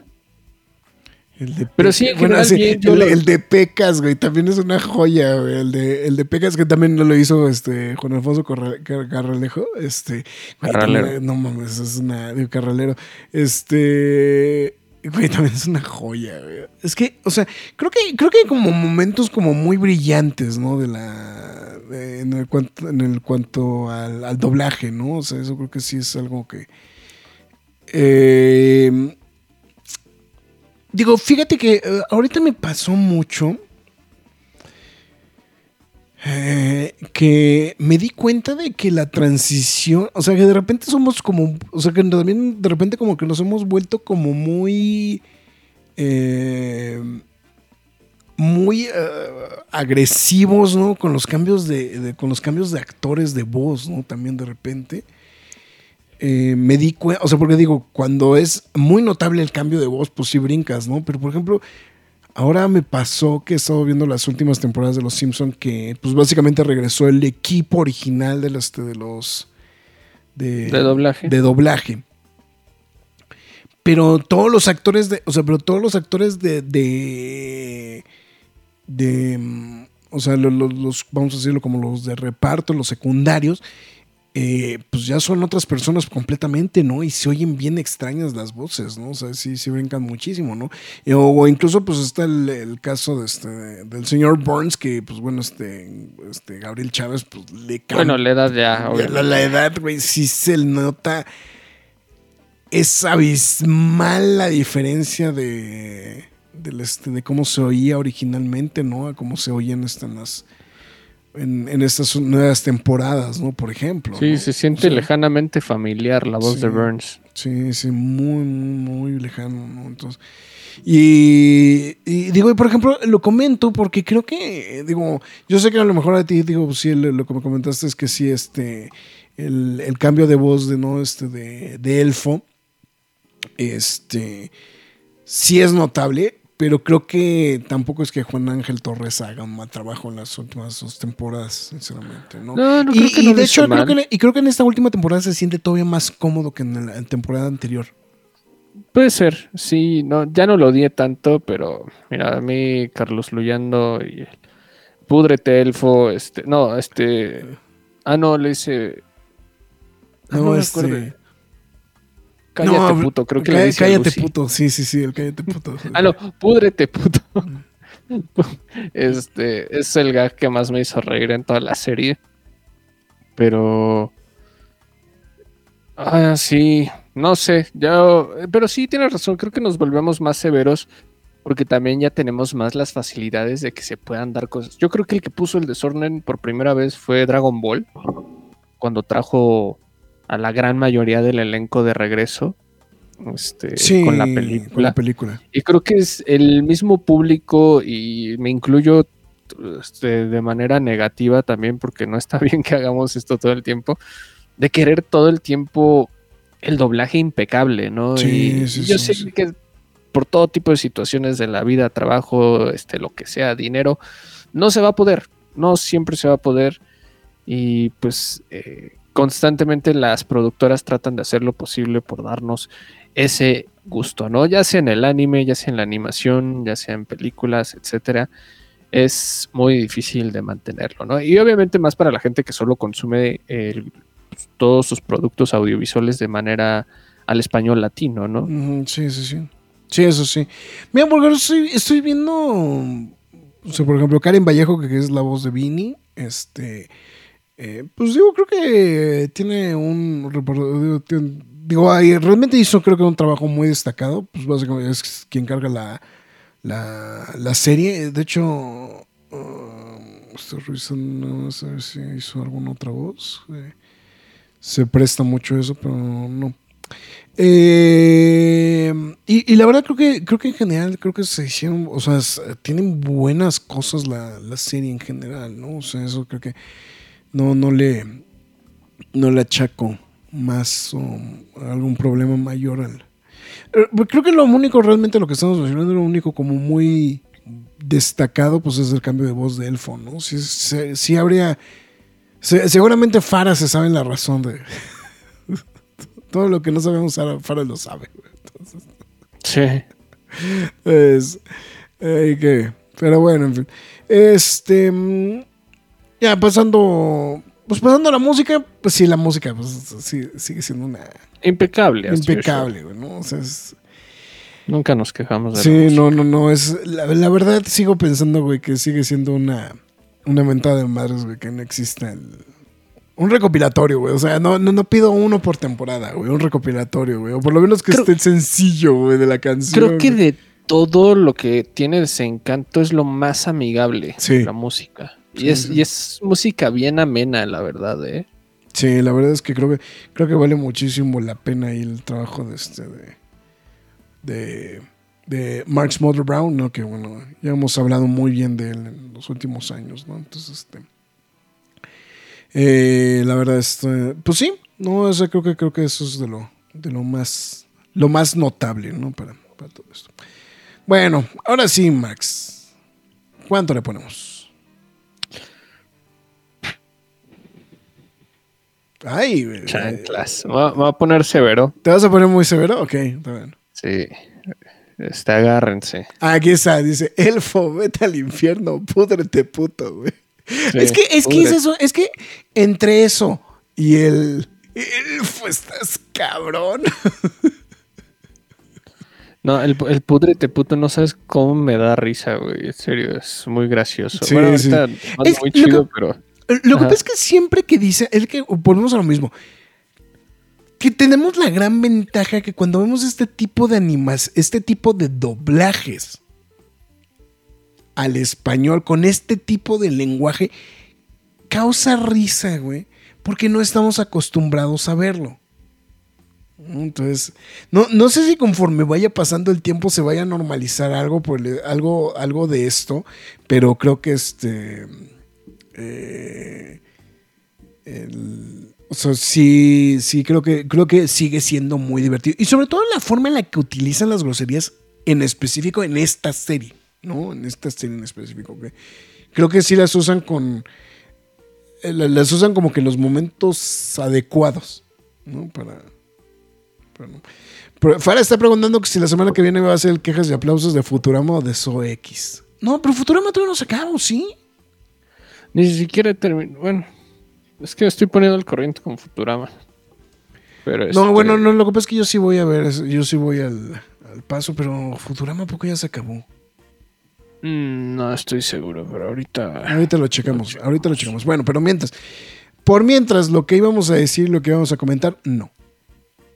El de Pero sí, en bueno, general sí, bien, yo el, lo- el de Pecas, güey, también es una joya, güey. El de, el de Pecas que también lo hizo este Juan Alfonso Carralejo. Este, güey, Carralero. también- no mames, es una. Digo, Carralero. Este. Güey, también es una joya, güey. Es que, o sea, creo que, creo que hay como momentos como muy brillantes, ¿no? De la. en, el cuanto, en el cuanto al, al doblaje, ¿no? O sea, eso creo que sí es algo que. Eh, Digo, fíjate que eh, ahorita me pasó mucho eh, que me di cuenta de que la transición, o sea, que de repente somos como, o sea, que también de repente como que nos hemos vuelto como muy, eh, muy eh, agresivos, ¿no? Con los cambios de, con los cambios de actores de voz, ¿no? También de repente me di cuenta, o sea, porque digo, cuando es muy notable el cambio de voz, pues sí brincas, ¿no? Pero por ejemplo, ahora me pasó que he estado viendo las últimas temporadas de Los Simpson que, pues básicamente regresó el equipo original de los, de los de, De doblaje. de doblaje. Pero todos los actores de, o sea, pero todos los actores de, de, de, mm, o sea, lo- lo- los, vamos a decirlo como los de reparto, los secundarios, eh, pues ya son otras personas completamente, ¿no? Y se oyen bien extrañas las voces, ¿no? O sea, sí, sí brincan muchísimo, ¿no? Y- o, o incluso, pues está el, el caso de este, del señor Burns, que, pues bueno, este, este Gabriel Chávez, pues le cambia. Bueno, la edad ya, obviamente. La, la edad, güey, sí se nota. Es abismal la diferencia de, del este, de cómo se oía originalmente, ¿no? A cómo se oían este, en las. En, en estas nuevas temporadas, ¿no? Por ejemplo. Sí, ¿no? se siente O sea, lejanamente familiar la voz sí. de Burns. Sí, sí, muy, muy, muy lejano, ¿no? Entonces, y, y digo, y por ejemplo, lo comento porque creo que, digo, yo sé que a lo mejor a ti, digo, sí, lo, lo que me comentaste es que sí, este, el, el cambio de voz de, ¿no? Este, de, de Elfo, este, sí es notable, pero creo que tampoco es que Juan Ángel Torres haga un mal trabajo en las últimas dos temporadas, sinceramente, ¿no? No, no y, creo que y no de hecho, creo que, y creo que en esta última temporada se siente todavía más cómodo que en la temporada anterior. Puede ser, sí, no, ya no lo odié tanto, pero mira, a mí Carlos Luyando y el Púdrete Elfo, este, no, este, ah, no, le hice, ah, No, me este- acuerdo. Cállate No, puto, creo que le dice Cállate puto, sí, sí, sí, el cállate puto. *laughs* Ah, no, púdrete puto. *laughs* Este, es el gag que más me hizo reír en toda la serie. Pero. Ah, sí, no sé, ya. Pero sí, tienes razón, creo que nos volvemos más severos porque también ya tenemos más las facilidades de que se puedan dar cosas. Yo creo que el que puso el desorden por primera vez fue Dragon Ball, cuando trajo a la gran mayoría del elenco de regreso este, Sí, con la Con película. la película. Y creo que es el mismo público y me incluyo este, de manera negativa también porque no está *laughs* bien que hagamos esto todo el tiempo, de querer todo el tiempo el doblaje impecable, ¿no? Sí, y sí, y yo sé que por todo tipo de situaciones de la vida, trabajo, este, lo que sea, dinero, no se va a poder, no siempre se va a poder y pues eh, constantemente las productoras tratan de hacer lo posible por darnos ese gusto, ¿no? Ya sea en el anime, ya sea en la animación, ya sea en películas, etcétera. Es muy difícil de mantenerlo, ¿no? Y obviamente más para la gente que solo consume todos sus productos audiovisuales de manera al español latino, ¿no? Sí, sí, sí. Sí, eso sí. Mira, porque estoy, estoy viendo. Por ejemplo, Karen Vallejo, que es la voz de Vini. Este. Eh, pues digo, creo que tiene un. Digo, realmente hizo, creo que un trabajo muy destacado. Pues básicamente es quien carga la, la, la serie. De hecho. ah, estoy revisando, a ver si hizo alguna otra voz. Eh, se presta mucho eso, pero no. Eh, y, y la verdad creo que creo que en general creo que se hicieron, o sea, tienen buenas cosas la, la serie en general, ¿no? O sea, eso creo que no, no le no le achaco más o algún problema mayor al. Eh, Creo que lo único realmente lo que estamos mencionando, lo único como muy destacado, pues es el cambio de voz de Elfo, ¿no? Sí, sí- sí habría. se- seguramente Farah se sabe la razón de. *laughs* Todo lo que no sabemos, Farah lo sabe. güey. Entonces, Sí. Es, ay, que- pero bueno, en fin. Este. Ya pasando. Pues pasando a la música, pues sí, la música pues, sí- sigue siendo una. Impecable. impecable, güey, ¿no? O sea, es-. Nunca nos quejamos de la Sí, música. no, no, no. Es, la, la verdad, sigo pensando, güey, que sigue siendo una, una mentada de madres, güey, que no exista el- un recopilatorio, güey. O sea, no, no, no pido uno por temporada, güey. Un recopilatorio, güey. O por lo menos que Creo- esté sencillo, güey, de la canción. Creo que güey. de todo lo que tiene desencanto es lo más amigable. Sí. La música. Y, es, y es música bien amena, la verdad, ¿eh? Sí, la verdad es que creo que creo que vale muchísimo la pena ahí el trabajo de este de de, de Mark Smother Brown, ¿no? Que bueno, ya hemos hablado muy bien de él en los últimos años, ¿no? Entonces, este eh, la verdad es pues sí, no, o sea, creo que creo que eso es de lo de lo más lo más notable, ¿no? Para, para todo esto. Bueno, ahora sí, Max. ¿Cuánto le ponemos? Ay. Chanclas. Me va- va a poner severo. ¿Te vas a poner muy severo? Ok, está bien. Sí. Este, agárrense. Aquí está, dice, elfo, vete al infierno, púdrete puto, güey. Sí, es que, es que es eso, es que entre eso y el elfo estás cabrón. *laughs* No, el, el pudrete puto, no sabes cómo me da risa, güey. En serio, es muy gracioso. Sí, bueno, sí. ando Es- muy que- chido, pero. Lo que pasa es que siempre que dice, es que volvemos a lo mismo. Que tenemos la gran ventaja que cuando vemos este tipo de animas, este tipo de doblajes al español con este tipo de lenguaje, causa risa, güey, porque no estamos acostumbrados a verlo. Entonces, no, no sé si conforme vaya pasando el tiempo se vaya a normalizar algo, por el- algo, algo de esto, pero creo que este. Eh, o sea, sí, sí, creo que, creo que sigue siendo muy divertido. Y sobre todo la forma en la que utilizan las groserías en específico en esta serie, ¿no? En esta serie en específico. creo que sí las usan con. eh, la- Las usan como que en los momentos adecuados, ¿no? Para. para no- Pero Farah está preguntando que si la semana que viene va a ser quejas y aplausos de Futurama o de SOX. No, pero Futurama todavía no se acabó, ¿sí? Ni siquiera termino. Bueno, es que estoy poniendo el corriente con Futurama. Pero No, este, bueno, no, lo que pasa es que yo sí voy a ver, yo sí voy al, al paso, pero Futurama poco ya se acabó. mm, no estoy seguro, pero ahorita. Ahorita lo checamos, ahorita lo checamos. Bueno, pero mientras, por mientras, lo que íbamos a decir, lo que íbamos a comentar, no.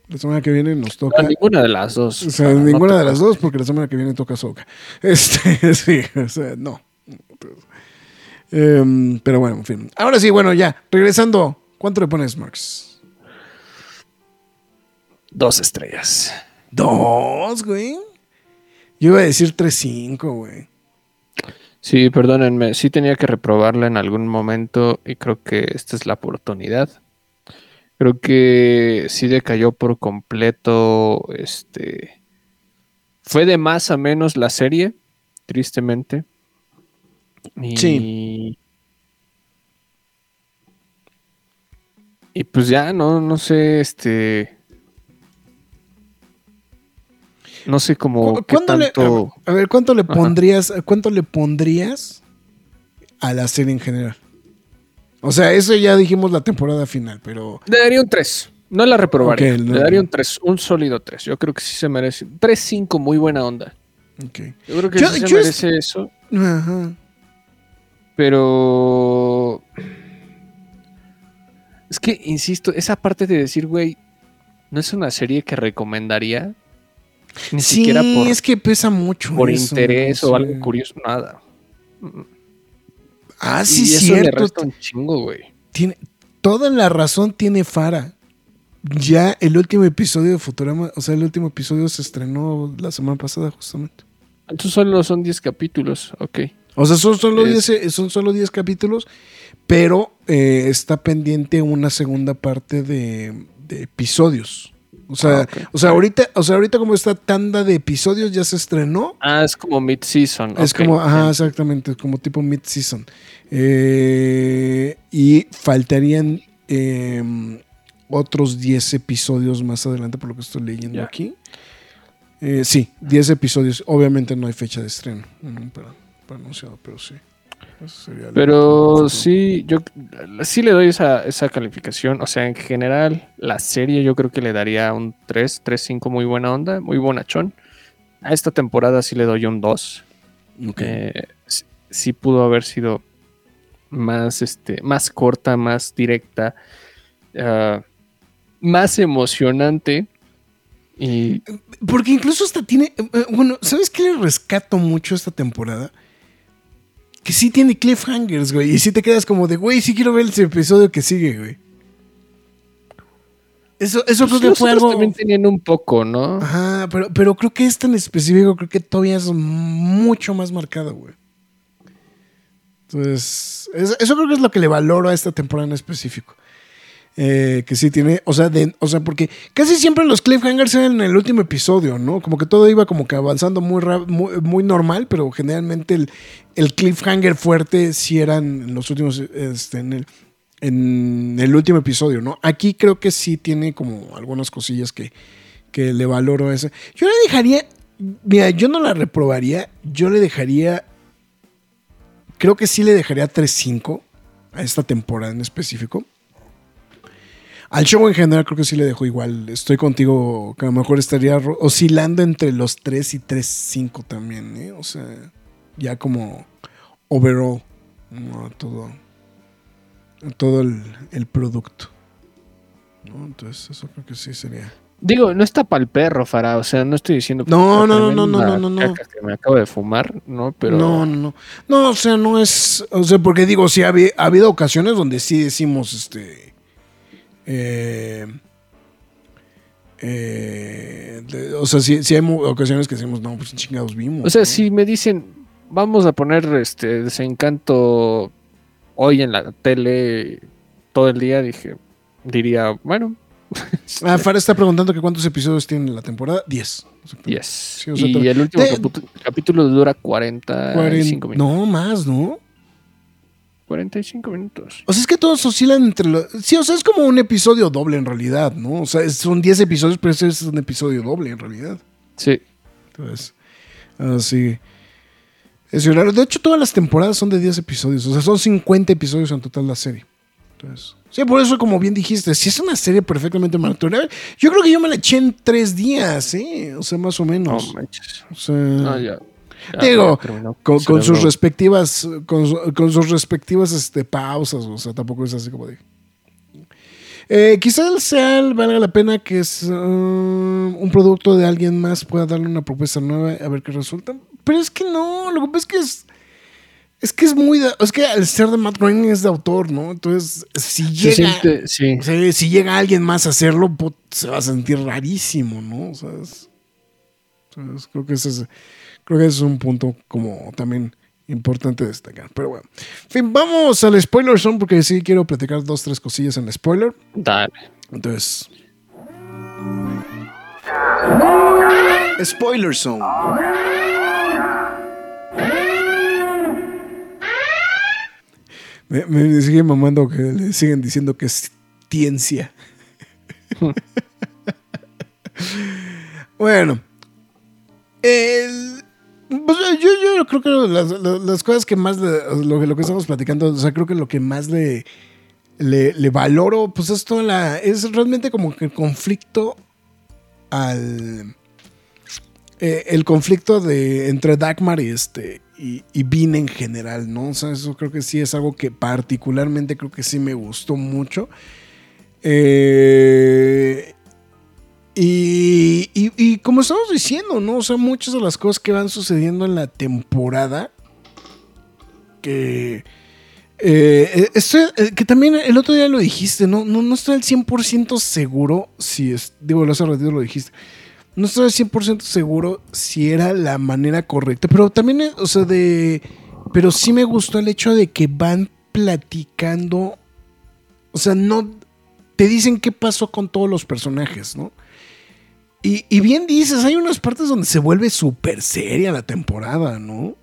La semana que viene nos toca. No, ninguna de las dos. O sea, no ninguna de las dos, porque la semana que viene toca Soca. *laughs* Este, *laughs* sí, o sea, no. Em, pero bueno, en fin. Ahora sí, bueno, ya, regresando. ¿Cuánto le pones, Max? Dos estrellas. Dos, güey. Yo iba a decir 3-5, güey. Sí, perdónenme, sí tenía que reprobarla en algún momento y creo que esta es la oportunidad. Creo que sí decayó por completo, este... Fue de más a menos la serie, tristemente. Y... Sí. Y pues ya, no, no sé, este... No sé cómo ¿Cu- qué cuánto le- tanto... a ver, ¿cuánto le Ajá. pondrías, cuánto le pondrías a la serie en general? O sea, eso ya dijimos la temporada final, pero Le daría un 3. No la reprobaría. No. Le daría un 3, un sólido 3. Yo creo que sí se merece. 3-5, muy buena onda. Yo creo que Yo- sí se es- merece eso. Ajá. Pero. Es que, insisto, esa parte de decir, güey, no es una serie que recomendaría. Ni Sí, siquiera por, es que pesa mucho. por eso, interés o algo curioso, nada. Ah, y sí, eso le cierto. resta un chingo, güey. Tiene, toda la razón tiene Fara. Ya el último episodio de Futurama, o sea, el último episodio se estrenó la semana pasada, justamente. Entonces solo son 10 capítulos, ok. O sea, son solo Es- 10 son solo 10 capítulos, pero eh, está pendiente una segunda parte de, de episodios. O sea, Ah, o sea, ahorita, o sea, ahorita como esta tanda de episodios ya se estrenó. Ah, es como mid-season. Es ok, como, ajá, exactamente, como tipo mid-season. Eh, y faltarían eh, otros 10 episodios más adelante, por lo que estoy leyendo aquí. Eh, sí, 10 episodios. Obviamente no hay fecha de estreno mm, pero, pero sí. Eso sería lo- Pero sí, yo sí le doy esa, esa calificación. O sea, en general, la serie yo creo que le daría un 3, 3, 5 muy buena onda, muy bonachón. A esta temporada sí le doy un 2. Ok. Eh, sí, sí pudo haber sido más, este, más corta, más directa, ah, más emocionante. Y Porque incluso hasta tiene. eh, eh, Bueno, ¿sabes qué le rescato mucho esta temporada? Que sí tiene cliffhangers, güey. Y sí te quedas como de, güey, sí quiero ver ese episodio que sigue, güey. Eso, eso pues, creo que fue algo. también tenían un poco, ¿no? Ajá, pero, pero creo que este en específico, creo que todavía es mucho más marcado, güey. Entonces, es- eso creo que es lo que le valoro a esta temporada en específico. Eh, que sí tiene, o sea, o sea, porque casi siempre los cliffhangers eran en el último episodio, ¿no? Como que todo iba como que avanzando muy, muy, muy normal, pero generalmente el, cliffhanger fuerte sí eran en los últimos, este, en el, en el último episodio, ¿no? Aquí creo que sí tiene como algunas cosillas que, que le valoro a esa. Yo le dejaría, mira, yo no la reprobaría, yo le dejaría, creo que sí le dejaría 3-5 a esta temporada en específico. Al show en general creo que sí le dejo igual. Estoy contigo, que a lo mejor estaría oscilando entre los 3 y 3-5 también, ¿eh? O sea, ya como overall, ¿no? todo, todo el, el producto. ¿no? Entonces, eso creo que sí sería. Digo, no está para el perro, Farah. O sea, no estoy diciendo que No, no, no, no, no, no, no, no. caca que me acabo de fumar, ¿no? Pero No, no, no. No, o sea, no es. O sea, porque digo, sí ha habido ocasiones donde sí decimos, este. Eh, eh, de- o sea, sí hay ocasiones que decimos, no, pues chingados vimos. O sea, ¿no? si me dicen, vamos a poner este desencanto hoy en la tele todo el día, dije, diría, bueno, *laughs* Ah, Farah está preguntando que cuántos episodios tiene la temporada. 10. yes. Sí, o sea, y to- el último de- capítulo dura 45 Cuaren- minutos. No, más, ¿no? 45 minutos. O sea, es que todos oscilan entre los... Sí, o sea, es como un episodio doble en realidad, ¿no? O sea, son 10 episodios, pero ese es un episodio doble en realidad. Sí. Entonces, así. Es raro. De hecho, todas las temporadas son de 10 episodios. O sea, son 50 episodios en total la serie. Entonces, sí, por eso, como bien dijiste, si es una serie perfectamente maratonera, yo creo que yo me la eché en 3 días, ¿eh? O sea, más o No menos. manches. O sea, No, ya. Ya Digo, con, con sus respectivas, con, su- con sus respectivas este, pausas. O sea, tampoco es así como de. Eh, quizá el SEAL valga la pena que es uh, un producto de alguien más pueda darle una propuesta nueva a ver qué resulta. Pero es que no, lo que pasa es que es. Es que es muy. de- es que al ser de Matt Groening es de autor, ¿no? Entonces, si llega. siente- sí. sí, si llega alguien más a hacerlo, se va a sentir rarísimo, ¿no? O sea, es- sea, creo que ese es, creo que ese es un punto como también importante destacar. Pero bueno. En fin, vamos al spoiler zone porque sí quiero platicar dos, tres cosillas en el spoiler. Dale. Entonces. Spoiler Zone. Me, me sigue mamando que le siguen diciendo que es ciencia. *laughs* bueno. El, pues, yo, yo creo que las, las- cosas que más le- lo, lo que estamos platicando, o sea, creo que lo que más le, le, le valoro, pues es toda la. Es realmente como que el conflicto al. eh, el conflicto de entre Dagmar y este. Y, y Bean en general, ¿no? O sea, eso creo que sí es algo que particularmente creo que sí me gustó mucho. Eh, y, y- como estamos diciendo, ¿no? O sea, muchas de las cosas que van sucediendo en la temporada. Que. Eh, estoy, eh, que también el otro día lo dijiste, ¿no? No, no estoy al 100% seguro si es. Digo, hace ratito lo dijiste. No estoy al 100% seguro si era la manera correcta. Pero también, eh, o sea, de. Pero sí me gustó el hecho de que van platicando. O sea, no. Te dicen qué pasó con todos los personajes, ¿no? Y, y bien dices, hay unas partes donde se vuelve súper seria la temporada, ¿no? O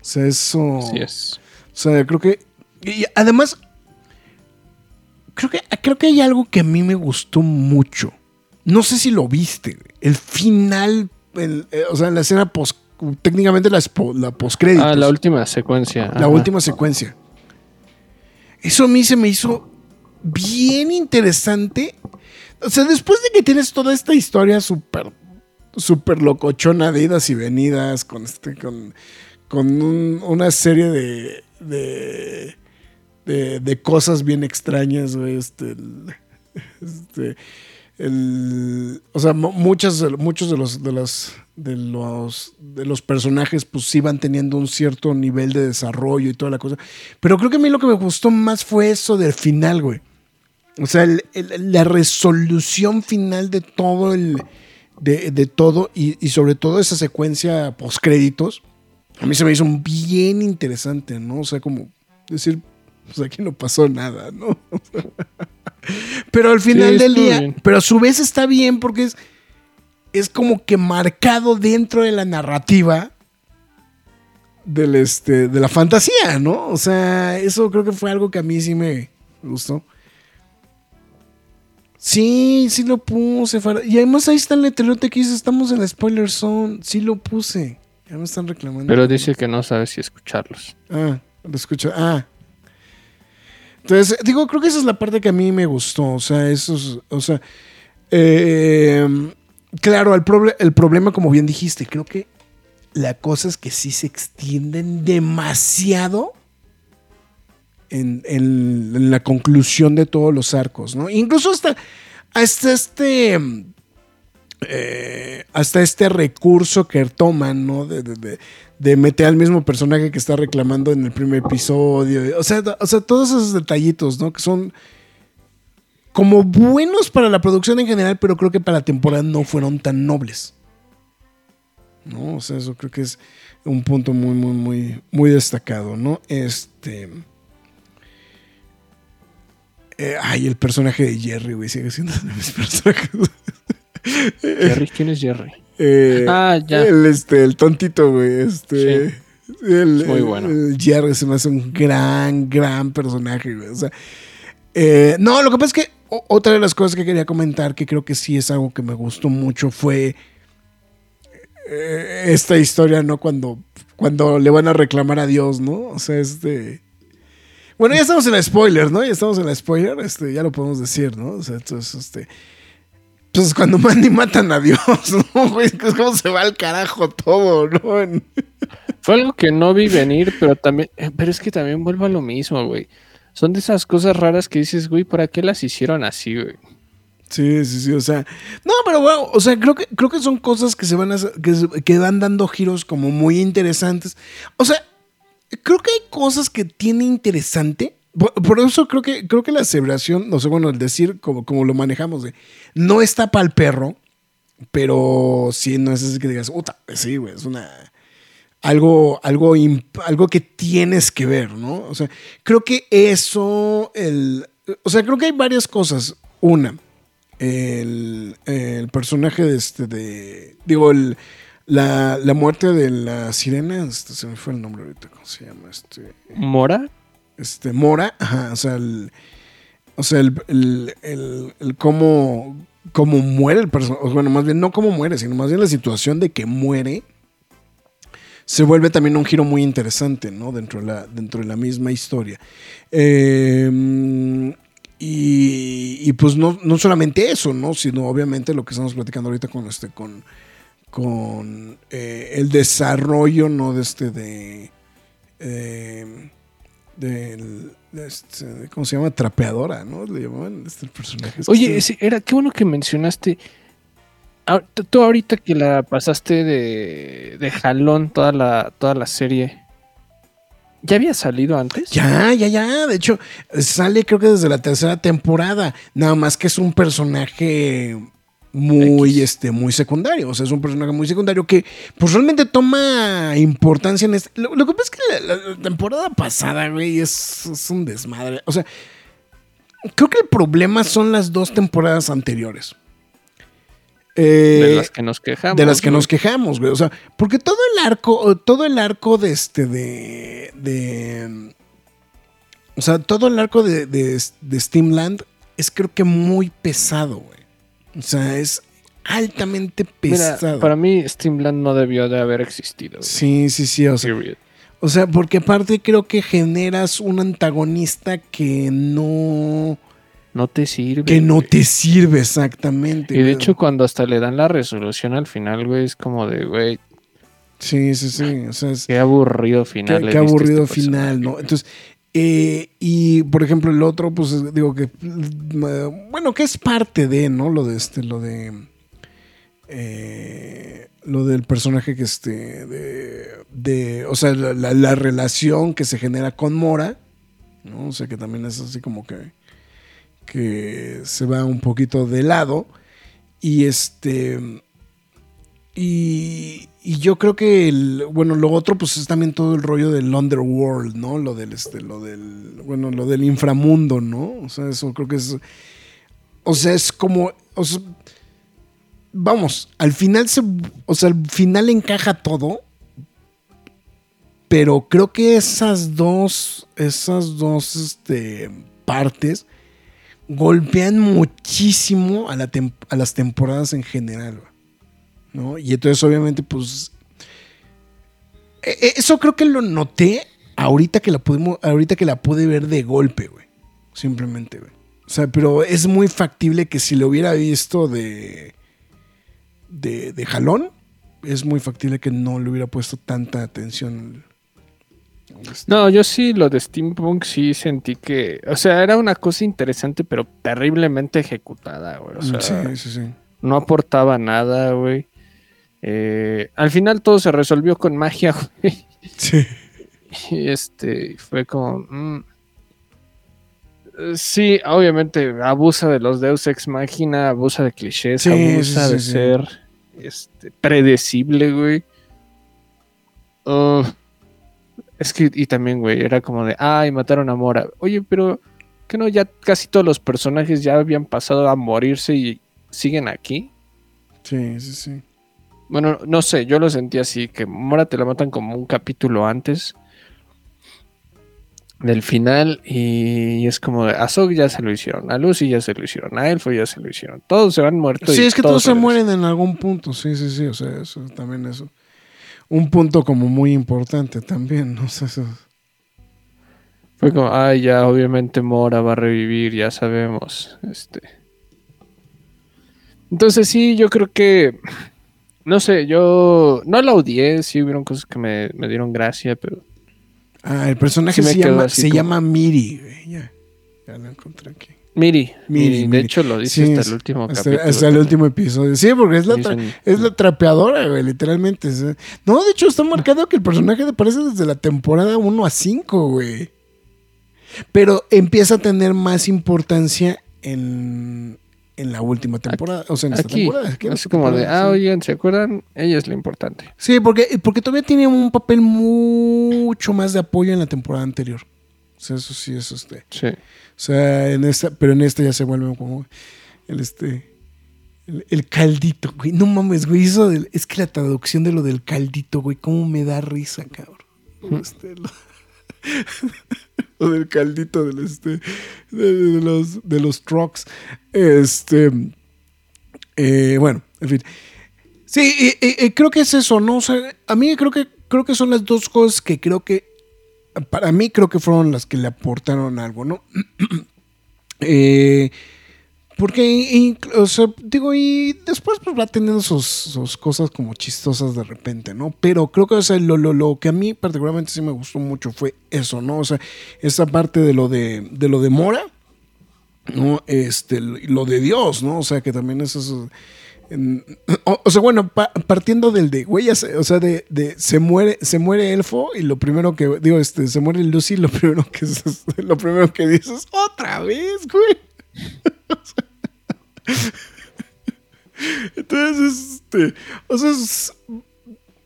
sea, eso. Así es. O sea, creo que. Y además. Creo que, creo que hay algo que a mí me gustó mucho. No sé si lo viste. El final eh, o sea, en la escena post, técnicamente la, la postcréditos. Ah, la última secuencia. la ajá. última secuencia. Eso a mí se me hizo bien interesante. O sea, después de que tienes toda esta historia súper súper locochona de idas y venidas con este con, con un- una serie de de, de de cosas bien extrañas, güey, este, este, el- o sea, mu- muchas muchos de los de los de los de los personajes pues iban teniendo un cierto nivel de desarrollo y toda la cosa. Pero creo que a mí lo que me gustó más fue eso del final, güey. O sea, el- el- la resolución final de todo el. De, de todo y, y sobre todo esa secuencia postcréditos. A mí se me hizo bien interesante, ¿no? O sea, como decir, pues aquí no pasó nada, ¿no? *laughs* pero al final Sí, del día, bien. pero a su vez está bien porque es, es como que marcado dentro de la narrativa del este, de la fantasía, ¿no? O sea, eso creo que fue algo que a mí sí me gustó. Sí, sí lo puse. Y además ahí está el letrerote que dice, estamos en la spoiler zone. Sí lo puse. Ya me están reclamando. Pero dice que no sabe si escucharlos. Ah, lo escucho. Ah. Entonces, digo, creo que esa es la parte que a mí me gustó. O sea, eso es, o sea, eh, claro, el, proble- el problema, como bien dijiste, creo que la cosa es que sí se extienden demasiado en, la conclusión de todos los arcos, ¿no? Incluso hasta, hasta este... eh, hasta este recurso que toman, ¿no? De, de- de- de meter al mismo personaje que está reclamando en el primer episodio. O sea, o sea, todos esos detallitos, ¿no? Que son como buenos para la producción en general, pero creo que para la temporada no fueron tan nobles. ¿No? O sea, eso creo que es un punto muy, muy, muy, muy destacado, ¿no? Este. Eh, ay, el personaje de Jerry, güey, sigue siendo de mis *laughs* personajes. Jerry, ¿quién es Jerry? Eh, Ah, ya. El, este, el tontito, güey. Este. Sí. El, Es muy el- bueno. el Jerry se me hace un gran, gran personaje, güey. O sea, eh, no, lo que pasa es que o- otra de las cosas que quería comentar, que creo que sí es algo que me gustó mucho, fue eh, esta historia, ¿no? Cuando, cuando le van a reclamar a Dios, ¿no? O sea, este. Bueno, ya estamos en la spoiler, ¿no? Ya estamos en la spoiler, este, ya lo podemos decir, ¿no? O sea, entonces, este. Pues cuando Mandy matan a Dios, *laughs* ¿no? Güey, es como se va al carajo todo, ¿no? Fue algo que no vi venir, pero también, eh, pero es que también vuelvo a lo mismo, güey. Son de esas cosas raras que dices, güey, ¿para qué las hicieron así, güey? Sí, sí, sí, o sea, no, pero bueno, o sea, creo que, creo que son cosas que se van a, que, que van dando giros como muy interesantes. O sea, creo que hay cosas que tiene interesante. Por, eso creo que, creo que la celebración, no sé, bueno, el decir como, como lo manejamos, de no está para el perro, pero sí, no es así que digas, puta, sí, güey, es una algo, algo, algo que tienes que ver, ¿no? O sea, creo que eso, el, o sea, creo que hay varias cosas. Una, el, el personaje de este, de, digo, el, la, la muerte de la sirena, este, se me fue el nombre ahorita, ¿cómo se llama? Este, ¿Mora? este Mora, ajá, o sea, el, o sea, el, el, el- el cómo, cómo muere el personaje, bueno, más bien no cómo muere, sino más bien la situación de que muere, se vuelve también un giro muy interesante, ¿no? Dentro de la, dentro de la misma historia. Eh, y, y pues no, no solamente eso, ¿no? Sino obviamente lo que estamos platicando ahorita con este, con, con eh, el desarrollo, ¿no? De este, de. eh, del- de este, ¿Cómo se llama? Trapeadora, ¿no? Le llamaban este personaje. Oye, era, qué bueno que mencionaste. Ah, tú- Tú ahorita que la pasaste de, de jalón toda la, toda la serie, ¿ya había salido antes? Ya, ya, ya. De hecho, sale creo que desde la tercera temporada. Nada más que es un personaje muy, X. este, muy secundario. O sea, es un personaje muy secundario que, pues realmente toma importancia en este. Lo, lo que pasa es que la, la- la temporada pasada, güey, es, es un desmadre. O sea, creo que el problema son las dos temporadas anteriores. De Eh, las que nos quejamos. de las que güey. nos quejamos, güey. O sea, porque todo el arco, todo el arco de este, de. de o sea, todo el arco de, de, de Steamland es creo que muy pesado, güey. O sea, es altamente Mira, pesado. para mí Steamland no debió de haber existido. güey. Sí, sí, sí. O sea, Period. o sea, porque aparte creo que generas un antagonista que no. No te sirve. que no güey. te sirve exactamente. Y de güey. hecho, cuando hasta le dan la resolución al final, güey, es como de, güey, Sí, sí, sí. O sea, es, qué aburrido qué, final. qué diste a aburrido este final, personaje, ¿no? Entonces, eh, y por ejemplo, el otro, pues digo que. Bueno, que es parte de, ¿no? Lo de este, lo de. eh, lo del personaje que este. De, de- o sea, la, la- la relación que se genera con Mora, ¿no? O sea, que también es así como que. que se va un poquito de lado. Y este. Y, y yo creo que el, bueno, lo otro pues es también todo el rollo del underworld, ¿no? Lo del este, lo del, bueno, lo del inframundo, ¿no? O sea, eso creo que es, o sea, es como, vamos, al final se, o sea, al final encaja todo, pero creo que esas dos, esas dos, este, partes golpean muchísimo a, las temporadas en general. ¿No? Y entonces obviamente pues e- e- eso creo que lo noté ahorita que la pudimos, ahorita que la pude ver de golpe, güey. Simplemente, güey. O sea, pero es muy factible que si lo hubiera visto de de, de jalón, es muy factible que no le hubiera puesto tanta atención. No, yo sí, lo de Steampunk sí sentí que, o sea, era una cosa interesante, pero terriblemente ejecutada, güey. O sea, sí, sí, sí. no aportaba nada, güey. Eh, al final todo se resolvió con magia, güey. Sí. Y este, fue como... mm. Sí, obviamente abusa de los Deus Ex Machina, abusa de clichés, Sí, abusa sí, de sí, ser este, predecible, güey. Es que, y también, güey, era como de, ay, mataron a Mora. Oye, pero, que no? Ya casi todos los personajes ya habían pasado a morirse y siguen aquí. Sí, sí, sí. Bueno, no sé, yo lo sentí así, que Mora te la matan como un capítulo antes del final y es como a Zog ya se lo hicieron, a Lucy ya se lo hicieron, a Elfo ya se lo hicieron, todos se van muertos. Sí, es que todos se mueren en algún punto. Sí, sí, sí. O sea, eso también es un punto como muy importante también. ¿no? *laughs* Eso- Fue como, ay, ya, obviamente Mora va a revivir, ya sabemos. Este. Entonces sí, yo creo que, no sé, yo no la odié, sí hubieron cosas que me, me dieron gracia, pero Ah, el personaje Sí se, llama, se como- llama Miri. güey, Ya, ya lo encontré aquí. Miri, Miri, Miri, de Miri. hecho lo dice Sí, hasta es- el último hasta, capítulo. hasta el último episodio. Sí, porque es la, tra- es la trapeadora, güey, literalmente. sea. No, de hecho está marcado que el personaje aparece desde la temporada 1 a 5, güey. Pero empieza a tener más importancia en, en la última temporada. O sea, en esta Aquí, temporada. esta como de, ah, oigan, ¿se acuerdan? Ella es lo importante. Sí, porque, porque todavía tiene un papel mucho más de apoyo en la temporada anterior. O sea, eso sí es este. Sí. O sea, en esta, pero en esta ya se vuelve como el este. El, el caldito, güey. No mames, güey. Eso del- es que la traducción de lo del caldito, güey, cómo me da risa, cabrón. Este, lo, *laughs* lo del caldito del este. De, los, de los trucks. Este. eh, bueno, en fin. Sí, creo que es eso, ¿no? O a mí creo que, creo que son las dos cosas que creo que. Para mí creo que fueron las que le aportaron algo, ¿no? *clears throat* Eh, porque, o sea, digo, y después pues va teniendo sus, cosas como chistosas de repente, ¿no? Pero creo que, o sea, lo, lo, lo que a mí particularmente sí me gustó mucho fue eso, ¿no? O sea, esa parte de lo de, de lo de Mora, ¿no? Este, lo de Dios, ¿no? O sea, que también es eso. o, sea, bueno, pa- partiendo del de, güey, o sea, de, de se muere, se muere Elfo y lo primero que, digo, este, se muere Lucy, lo *laughs* primero que lo primero que dices, otra vez, güey. Entonces, este, o sea, es-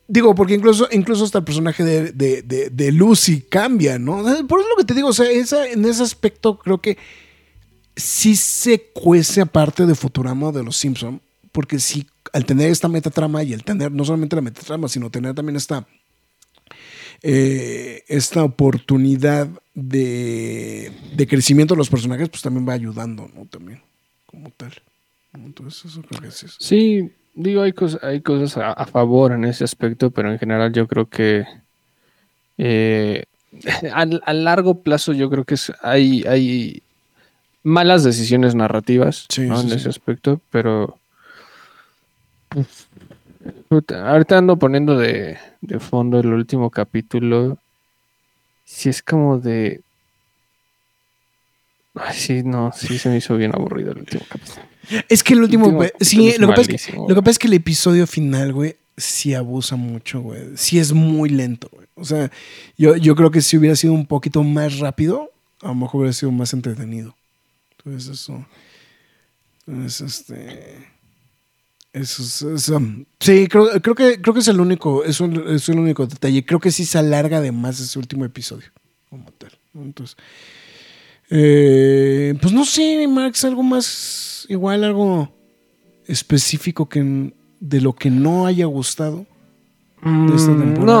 digo, porque incluso, incluso hasta el personaje de, Lucy cambia, ¿no? Por eso lo que te digo, o sea, en ese aspecto creo que sí se cuece aparte de Futurama de los Simpson, porque sí, al tener esta metatrama y al tener no solamente la metatrama, sino tener también esta, eh, esta oportunidad de, de crecimiento de los personajes, pues también va ayudando, ¿no? También, como tal. Entonces, eso creo que sí. es- Sí, digo, hay, cosas hay cosas a, a favor en ese aspecto, pero en general yo creo que eh, *laughs* a, a largo plazo yo creo que es- hay, hay malas decisiones narrativas Sí, ¿no? sí, en sí. ese aspecto, pero pues, ahorita ando poniendo de, de fondo el último capítulo. Si es como de... Ay, sí, no, sí se me hizo bien aburrido el último capítulo. Es que el último, sí, lo que, pasa es que, lo que pasa es que el episodio final, güey, sí abusa mucho, güey. Sí es muy lento, güey. O sea, yo, yo creo que si hubiera sido un poquito más rápido, a lo mejor hubiera sido más entretenido. Entonces, eso. Es este. Eso es. es, um, sí, creo, creo, que, creo que es el único. Es, un- es el único detalle. Creo que sí se alarga de más ese último episodio. Como tal. Entonces. eh, pues no sé, Max, algo más. Igual, algo específico que de lo que no haya gustado. de esta Mm, temporada?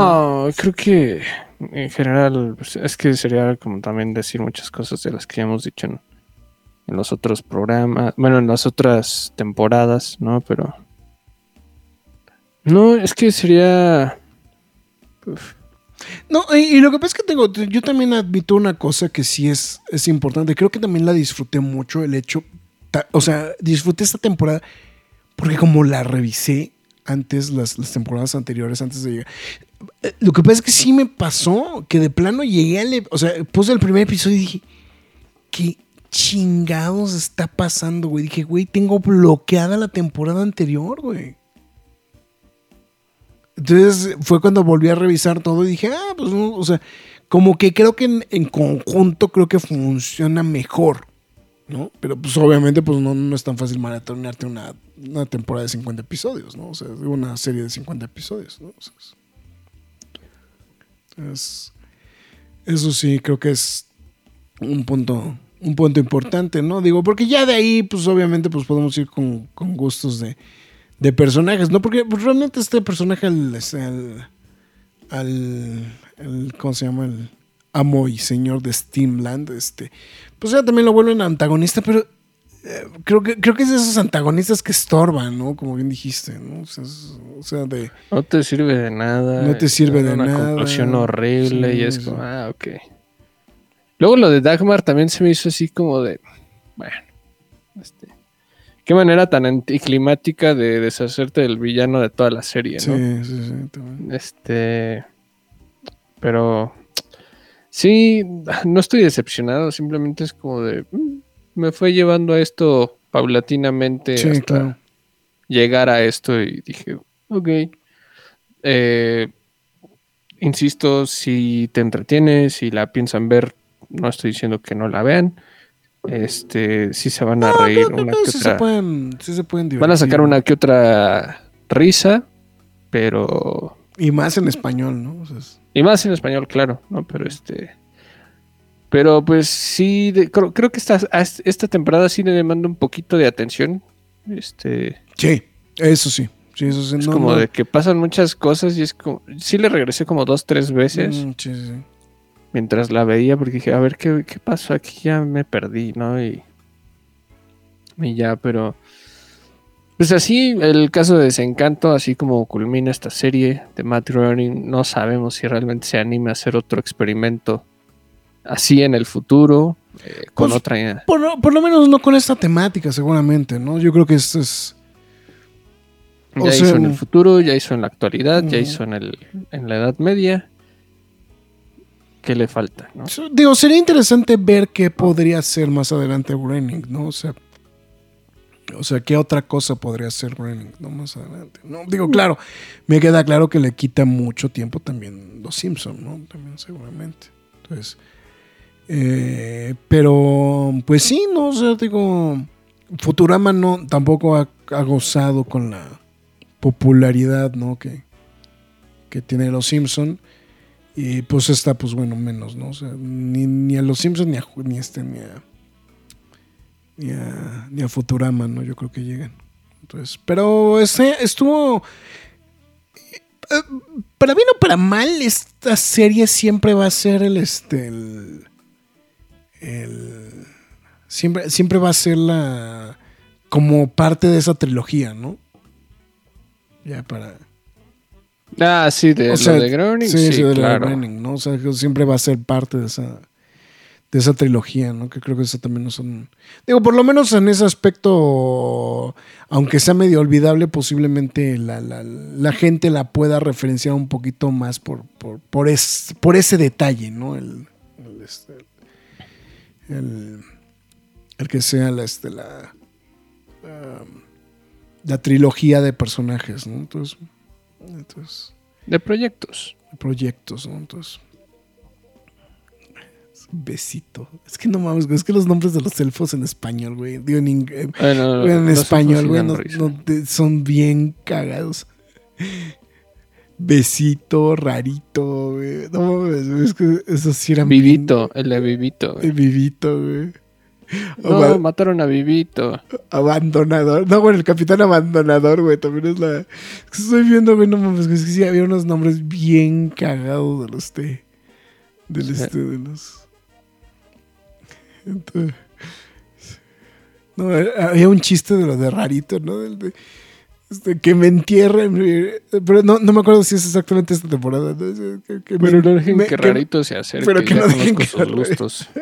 No, creo que en general pues, es que sería como también decir muchas cosas de las que ya hemos dicho en, en los otros programas, bueno, en las otras temporadas, ¿no? Pero no, es que sería No, y, lo que pasa es que tengo, yo también admito una cosa que sí es, es importante. Creo que también la disfruté mucho el hecho, o sea, disfruté esta temporada porque como la revisé antes, las, temporadas anteriores, antes de llegar. eh, Lo que pasa es que sí me pasó que de plano llegué al, ep- o sea, puse el primer episodio y dije, ¿qué chingados está pasando, güey? Dije, güey, tengo bloqueada la temporada anterior, güey. Entonces fue cuando volví a revisar todo y dije, ah, pues no, o sea, como que creo que en, conjunto creo que funciona mejor, ¿no? Pero pues obviamente pues no, no es tan fácil maratonearte una, una temporada de 50 episodios, ¿no? O sea, una serie de 50 episodios, ¿no? O es- eso sí, creo que es un punto, un punto importante, ¿no? Digo, porque ya de ahí, pues obviamente, pues podemos ir con, con gustos de, de personajes, ¿no? Porque pues, realmente este personaje, el, al, al, ¿cómo se llama? El amo y señor de Steamland, este, pues ya también lo vuelven antagonista, pero eh, creo, que, creo que es de esos antagonistas que estorban, ¿no? Como bien dijiste, ¿no? O sea, es- o sea, de... no te sirve de nada. No te sirve de una nada. conclusión horrible Sí, y es como, ah, ok. Luego lo de Dagmar también se me hizo así como de, bueno, este, qué manera tan anticlimática de deshacerte del villano de toda la serie, Sí, ¿no? sí, sí. también. Este, pero sí, no estoy decepcionado, simplemente es como de, mm, me fue llevando a esto paulatinamente Sí, hasta claro. llegar a esto y dije, ok. Eh, insisto, si te entretiene, si la piensan ver, no estoy diciendo que no la vean. Este, sí se van a No, reír no, no, una no, que sí se otra- pueden, sí se pueden Van a sacar divertir. una que otra risa, pero Y más en español, ¿no? O sea, es- Y más en español, claro, ¿no? Pero este. Pero pues sí, de- creo, creo que esta, esta temporada sí le demanda un poquito de atención. Este. Sí, eso sí. Sí, eso sí. Es no, como no. de que pasan muchas cosas y es como. Sí le regresé como dos, tres veces Mm, sí, sí. Mientras la veía porque dije, a ver qué, qué pasó aquí, ya me perdí, ¿no? Y. Y ya, pero. Pues así, el caso de Desencanto, así como culmina esta serie de Matt Groening, no sabemos si realmente se anime a hacer otro experimento así en el futuro, eh, con Pues, otra... Por, lo- por lo menos no con esta temática, seguramente, ¿no? Yo creo que esto es. Ya o hizo sea, en el futuro, ya hizo en la actualidad, ya hizo en, el, en la Edad Media. ¿Qué le falta? Digo, sería interesante ver qué podría hacer más adelante Groening, ¿no? O sea, o sea, qué otra cosa podría hacer Groening, ¿no? Más adelante. No, digo, claro, me queda claro que le quita mucho tiempo también Los Simpson, ¿no? También seguramente. Entonces, eh, pero, pues sí, no, o sea, digo, Futurama no, tampoco ha, ha gozado con la popularidad, ¿no? Que, que tiene Los Simpson. Y pues está, pues bueno, menos, ¿no? O sea, ni, ni a los Simpsons ni a, ni, este, ni, a, ni, a, ni a Futurama, ¿no? Yo creo que llegan. Entonces, pero este estuvo. eh, Para bien o para mal, esta serie siempre va a ser el. Este, el, el- siempre, siempre va a ser la. como parte de esa trilogía, ¿no? Ya para... Ah, sí, de O lo sea, de Groening, sí, sí, sí, de lo de claro. Groening, ¿no? O sea, que siempre va a ser parte de esa, de esa trilogía, ¿no? Que creo que eso también no son... Digo, por lo menos en ese aspecto, aunque sea medio olvidable, posiblemente la, la- la gente la pueda referenciar un poquito más por, por, por, es- por ese detalle, ¿no? El, el, este, el- el que sea la, este, la, la trilogía de personajes, ¿no? Entonces, entonces De proyectos. proyectos, ¿no? Entonces. Besito. Es que no mames, güey. Es que los nombres de los elfos en español, güey. Digo, en, eh, Bueno, en los español, güey. no- no son bien cagados. Besito, rarito, güey. No mames, güey, es que esos sí eran. Vivito, el de Vivito. bien- güey. Vivito, güey. No, mataron a Vivito. abandonador. No, bueno, el capitán abandonador, güey. También es la. es que estoy viendo, güey. No mames. Es que sí había unos nombres bien cagados de los de. Del este, de los. Entonces, no, eh, había un chiste de lo de rarito, ¿no? Del de. este, que me entierren, pero no, no me acuerdo si es exactamente esta temporada. ¿no? Que- que me- Pero no dejen me- que Rarito se acerque. pero que no dejen conozco que sus gustos. *laughs*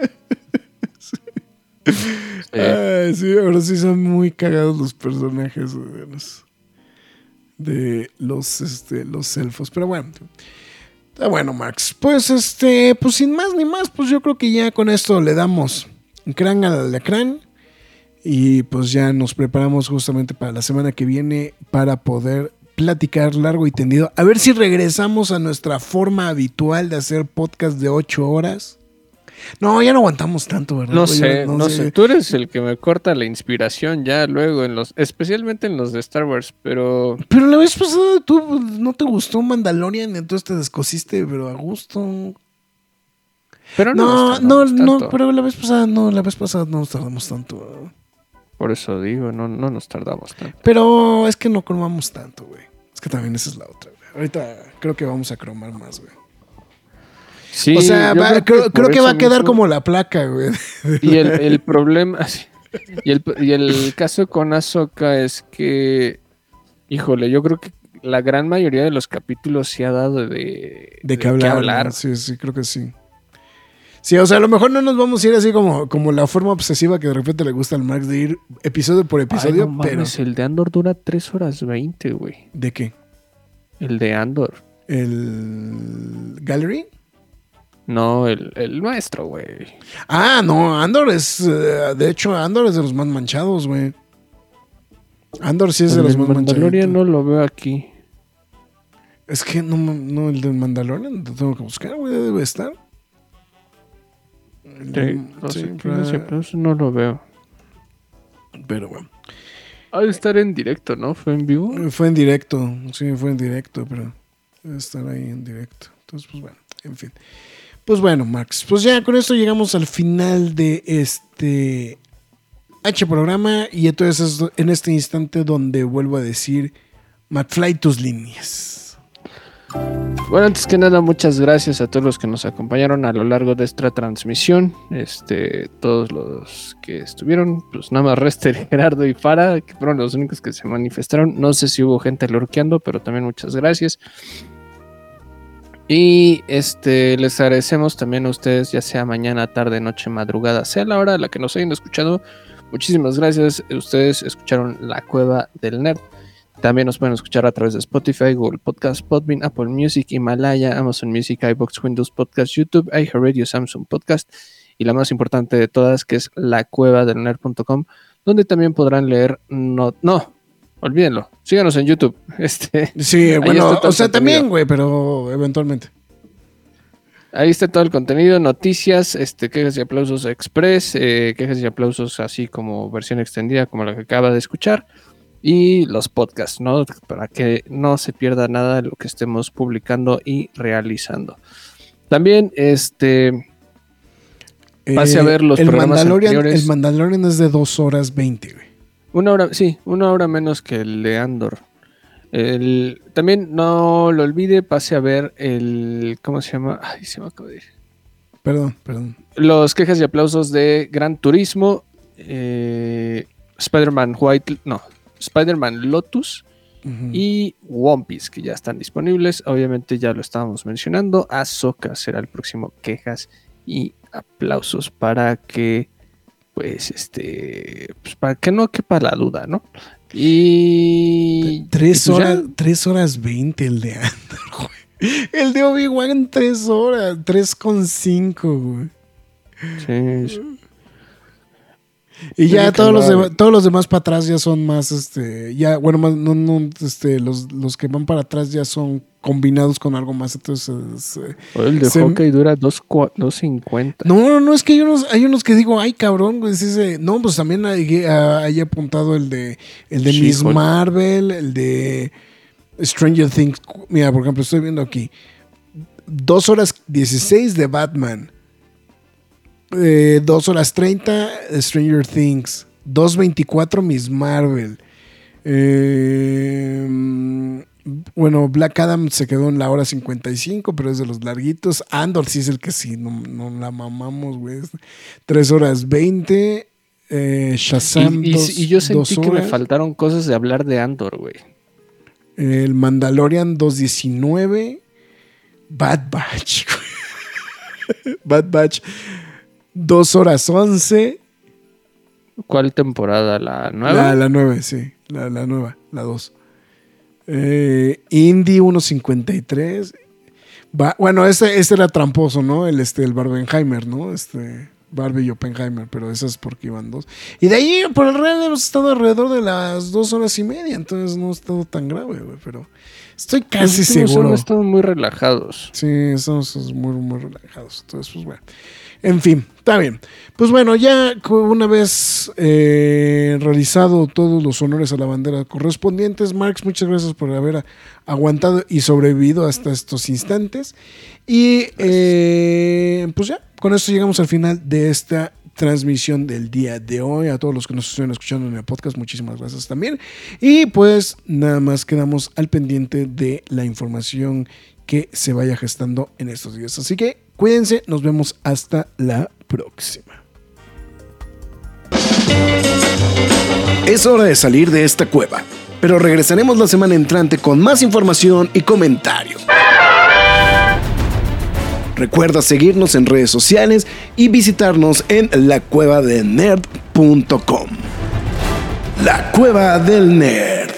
Sí. Ahora sí son muy cagados los personajes de los, de los, este, los elfos. Pero bueno, está bueno, Max. Pues este, pues sin más ni más, pues yo creo que ya con esto le damos un crán al alacrán. Y pues ya nos preparamos justamente para la semana que viene para poder platicar largo y tendido. A ver si regresamos a nuestra forma habitual de hacer podcast de 8 horas. No, ya no aguantamos tanto, ¿verdad? No güey? sé, no, sé. Tú eres el que me corta la inspiración ya luego en los, especialmente en los de Star Wars, pero Pero la vez pasada tú pues, no te gustó Mandalorian, entonces te descosiste, pero a gusto. pero no, No, no, no, pero la vez pasada no, la vez pasada no nos tardamos tanto. Por eso digo, no, no nos tardamos tanto. Pero es que no cromamos tanto, güey. Es que también esa es la otra, güey. Ahorita creo que vamos a cromar más, güey. Sí, o sea, va- creo, que va a quedar mismo- como la placa, güey. *laughs* Y el, el problema, *laughs* y el, y el *laughs* caso con Ahsoka es que, híjole, yo creo que la gran mayoría de los capítulos se ha dado de, De qué hablar. hablar. ¿no? Sí, sí, creo que sí. Sí, o sea, a lo mejor no nos vamos a ir así como, como la forma obsesiva que de repente le gusta al Max de ir episodio por Ay, episodio, no pero. mames, el de Andor dura 3 horas 20, güey. ¿De qué? El de Andor. ¿El Gallery? No, el, el nuestro, güey. Ah, no, Andor es. eh, de hecho, Andor es de los más manchados, güey. Andor sí es de los más Mandalorian manchados. no lo veo aquí. Es que no, no, el de Mandalorian lo tengo que buscar, güey, debe estar. Sí, no sí, sé, no sé, pero eso no lo veo. pero bueno. Ha de estar en directo, ¿no? ¿Fue en vivo? Fue en directo, sí, fue en directo, pero debe estar ahí en directo. Entonces, pues bueno, en fin. Pues bueno, Max, pues ya con esto llegamos al final de este H programa y entonces es en este instante donde vuelvo a decir, McFly, tus líneas. Bueno, antes que nada, muchas gracias a todos los que nos acompañaron a lo largo de esta transmisión. Este, todos los que estuvieron, pues nada más Rester, Gerardo y Fara, que fueron los únicos que se manifestaron. No sé si hubo gente lurqueando, pero también muchas gracias. Y este, les agradecemos también a ustedes, ya sea mañana, tarde, noche, madrugada, sea la hora a la que nos hayan escuchado. Muchísimas gracias. Ustedes escucharon La Cueva del Nerd. También nos pueden escuchar a través de Spotify, Google Podcast, Podbean, Apple Music, Himalaya, Amazon Music, iBox, Windows Podcast, YouTube, iHeartRadio, Samsung Podcast y la más importante de todas que es lacuevadelnerd.com, donde también podrán leer no, no, olvídenlo, síganos en YouTube. *laughs* Este, Sí, bueno, o sea, también, güey, pero eventualmente. Ahí está todo el contenido, noticias, este, quejas y aplausos express, eh, quejas y aplausos así como versión extendida como la que acaba de escuchar y los podcasts, ¿no? Para que no se pierda nada de lo que estemos publicando y realizando. También, este, Pase a ver los Eh, el programas Mandalorian, anteriores. El Mandalorian es de 2 horas 20, güey. Una hora, sí, una hora menos que el de Andor. El, también no lo olvide, pase a ver el, ¿cómo se llama? Ay, se me acaba de ir. Perdón, perdón. los quejas y aplausos de Gran Turismo. eh, Spider-Man White, no, Spider-Man Lotus y One Piece, que ya están disponibles. Obviamente ya lo estábamos mencionando. Ahsoka será el próximo quejas y aplausos para que, pues, este, pues, para que no quepa la duda, ¿no? Y... Tres pues ya. horas, tres horas veinte el de Andor, *laughs* güey. El de Obi-Wan, tres horas, tres con cinco, güey. Sí, sí. Y ya todos los, todos los demás para atrás ya son más, este, ya, bueno, más, no, no, este, los, los que van para atrás ya son combinados con algo más, entonces... eh, O el de Se- Hawkeye dura dos cua- 2.50. No, no, no, es que hay unos, hay unos que digo, ay, cabrón, pues ese, no, pues también hay, hay apuntado el de, el de Miss. Marvel, el de Stranger Things. Mira, por ejemplo, estoy viendo aquí, dos horas 16 de Batman, eh, dos horas 30 Stranger Things, 2.24 Miss Marvel. Eh, bueno, Black Adam se quedó en la hora 55, pero es de los larguitos. Andor sí es el que sí, no, no la mamamos, güey. Es Tres horas 20. Eh, Shazam. Y, y- dos- y yo sentí que me faltaron cosas de hablar de Andor, güey. El Mandalorian 219. Bad Batch. *laughs* Bad Batch. Dos horas 11. ¿Cuál temporada? ¿La nueva? La, la 9, sí. La, la nueva, la 2. Eh, Indy 1.53. Va- bueno, este, este era tramposo, ¿no? El, este, el Barbenheimer, ¿no? Este, Barbie y Oppenheimer, pero eso es porque iban dos. Y de ahí, por el real, hemos estado alrededor de las dos horas y media, entonces no ha estado tan grave, güey, pero estoy casi seguro. Han estado muy relajados. Sí, estamos muy, muy relajados. Entonces, pues bueno. En fin, está bien. Pues bueno, ya una vez eh, realizado todos los honores a la bandera correspondientes, Marx, muchas gracias por haber aguantado y sobrevivido hasta estos instantes. Y eh, pues ya, con esto llegamos al final de esta transmisión del día de hoy. A todos los que nos estuvieron escuchando en el podcast, muchísimas gracias también. Y pues nada más quedamos al pendiente de la información que se vaya gestando en estos días. Así que cuídense, nos vemos hasta la próxima. Es hora de salir de esta cueva, pero regresaremos la semana entrante con más información y comentarios. Recuerda seguirnos en redes sociales y visitarnos en lacuevadelnerd.com. La Cueva del Nerd.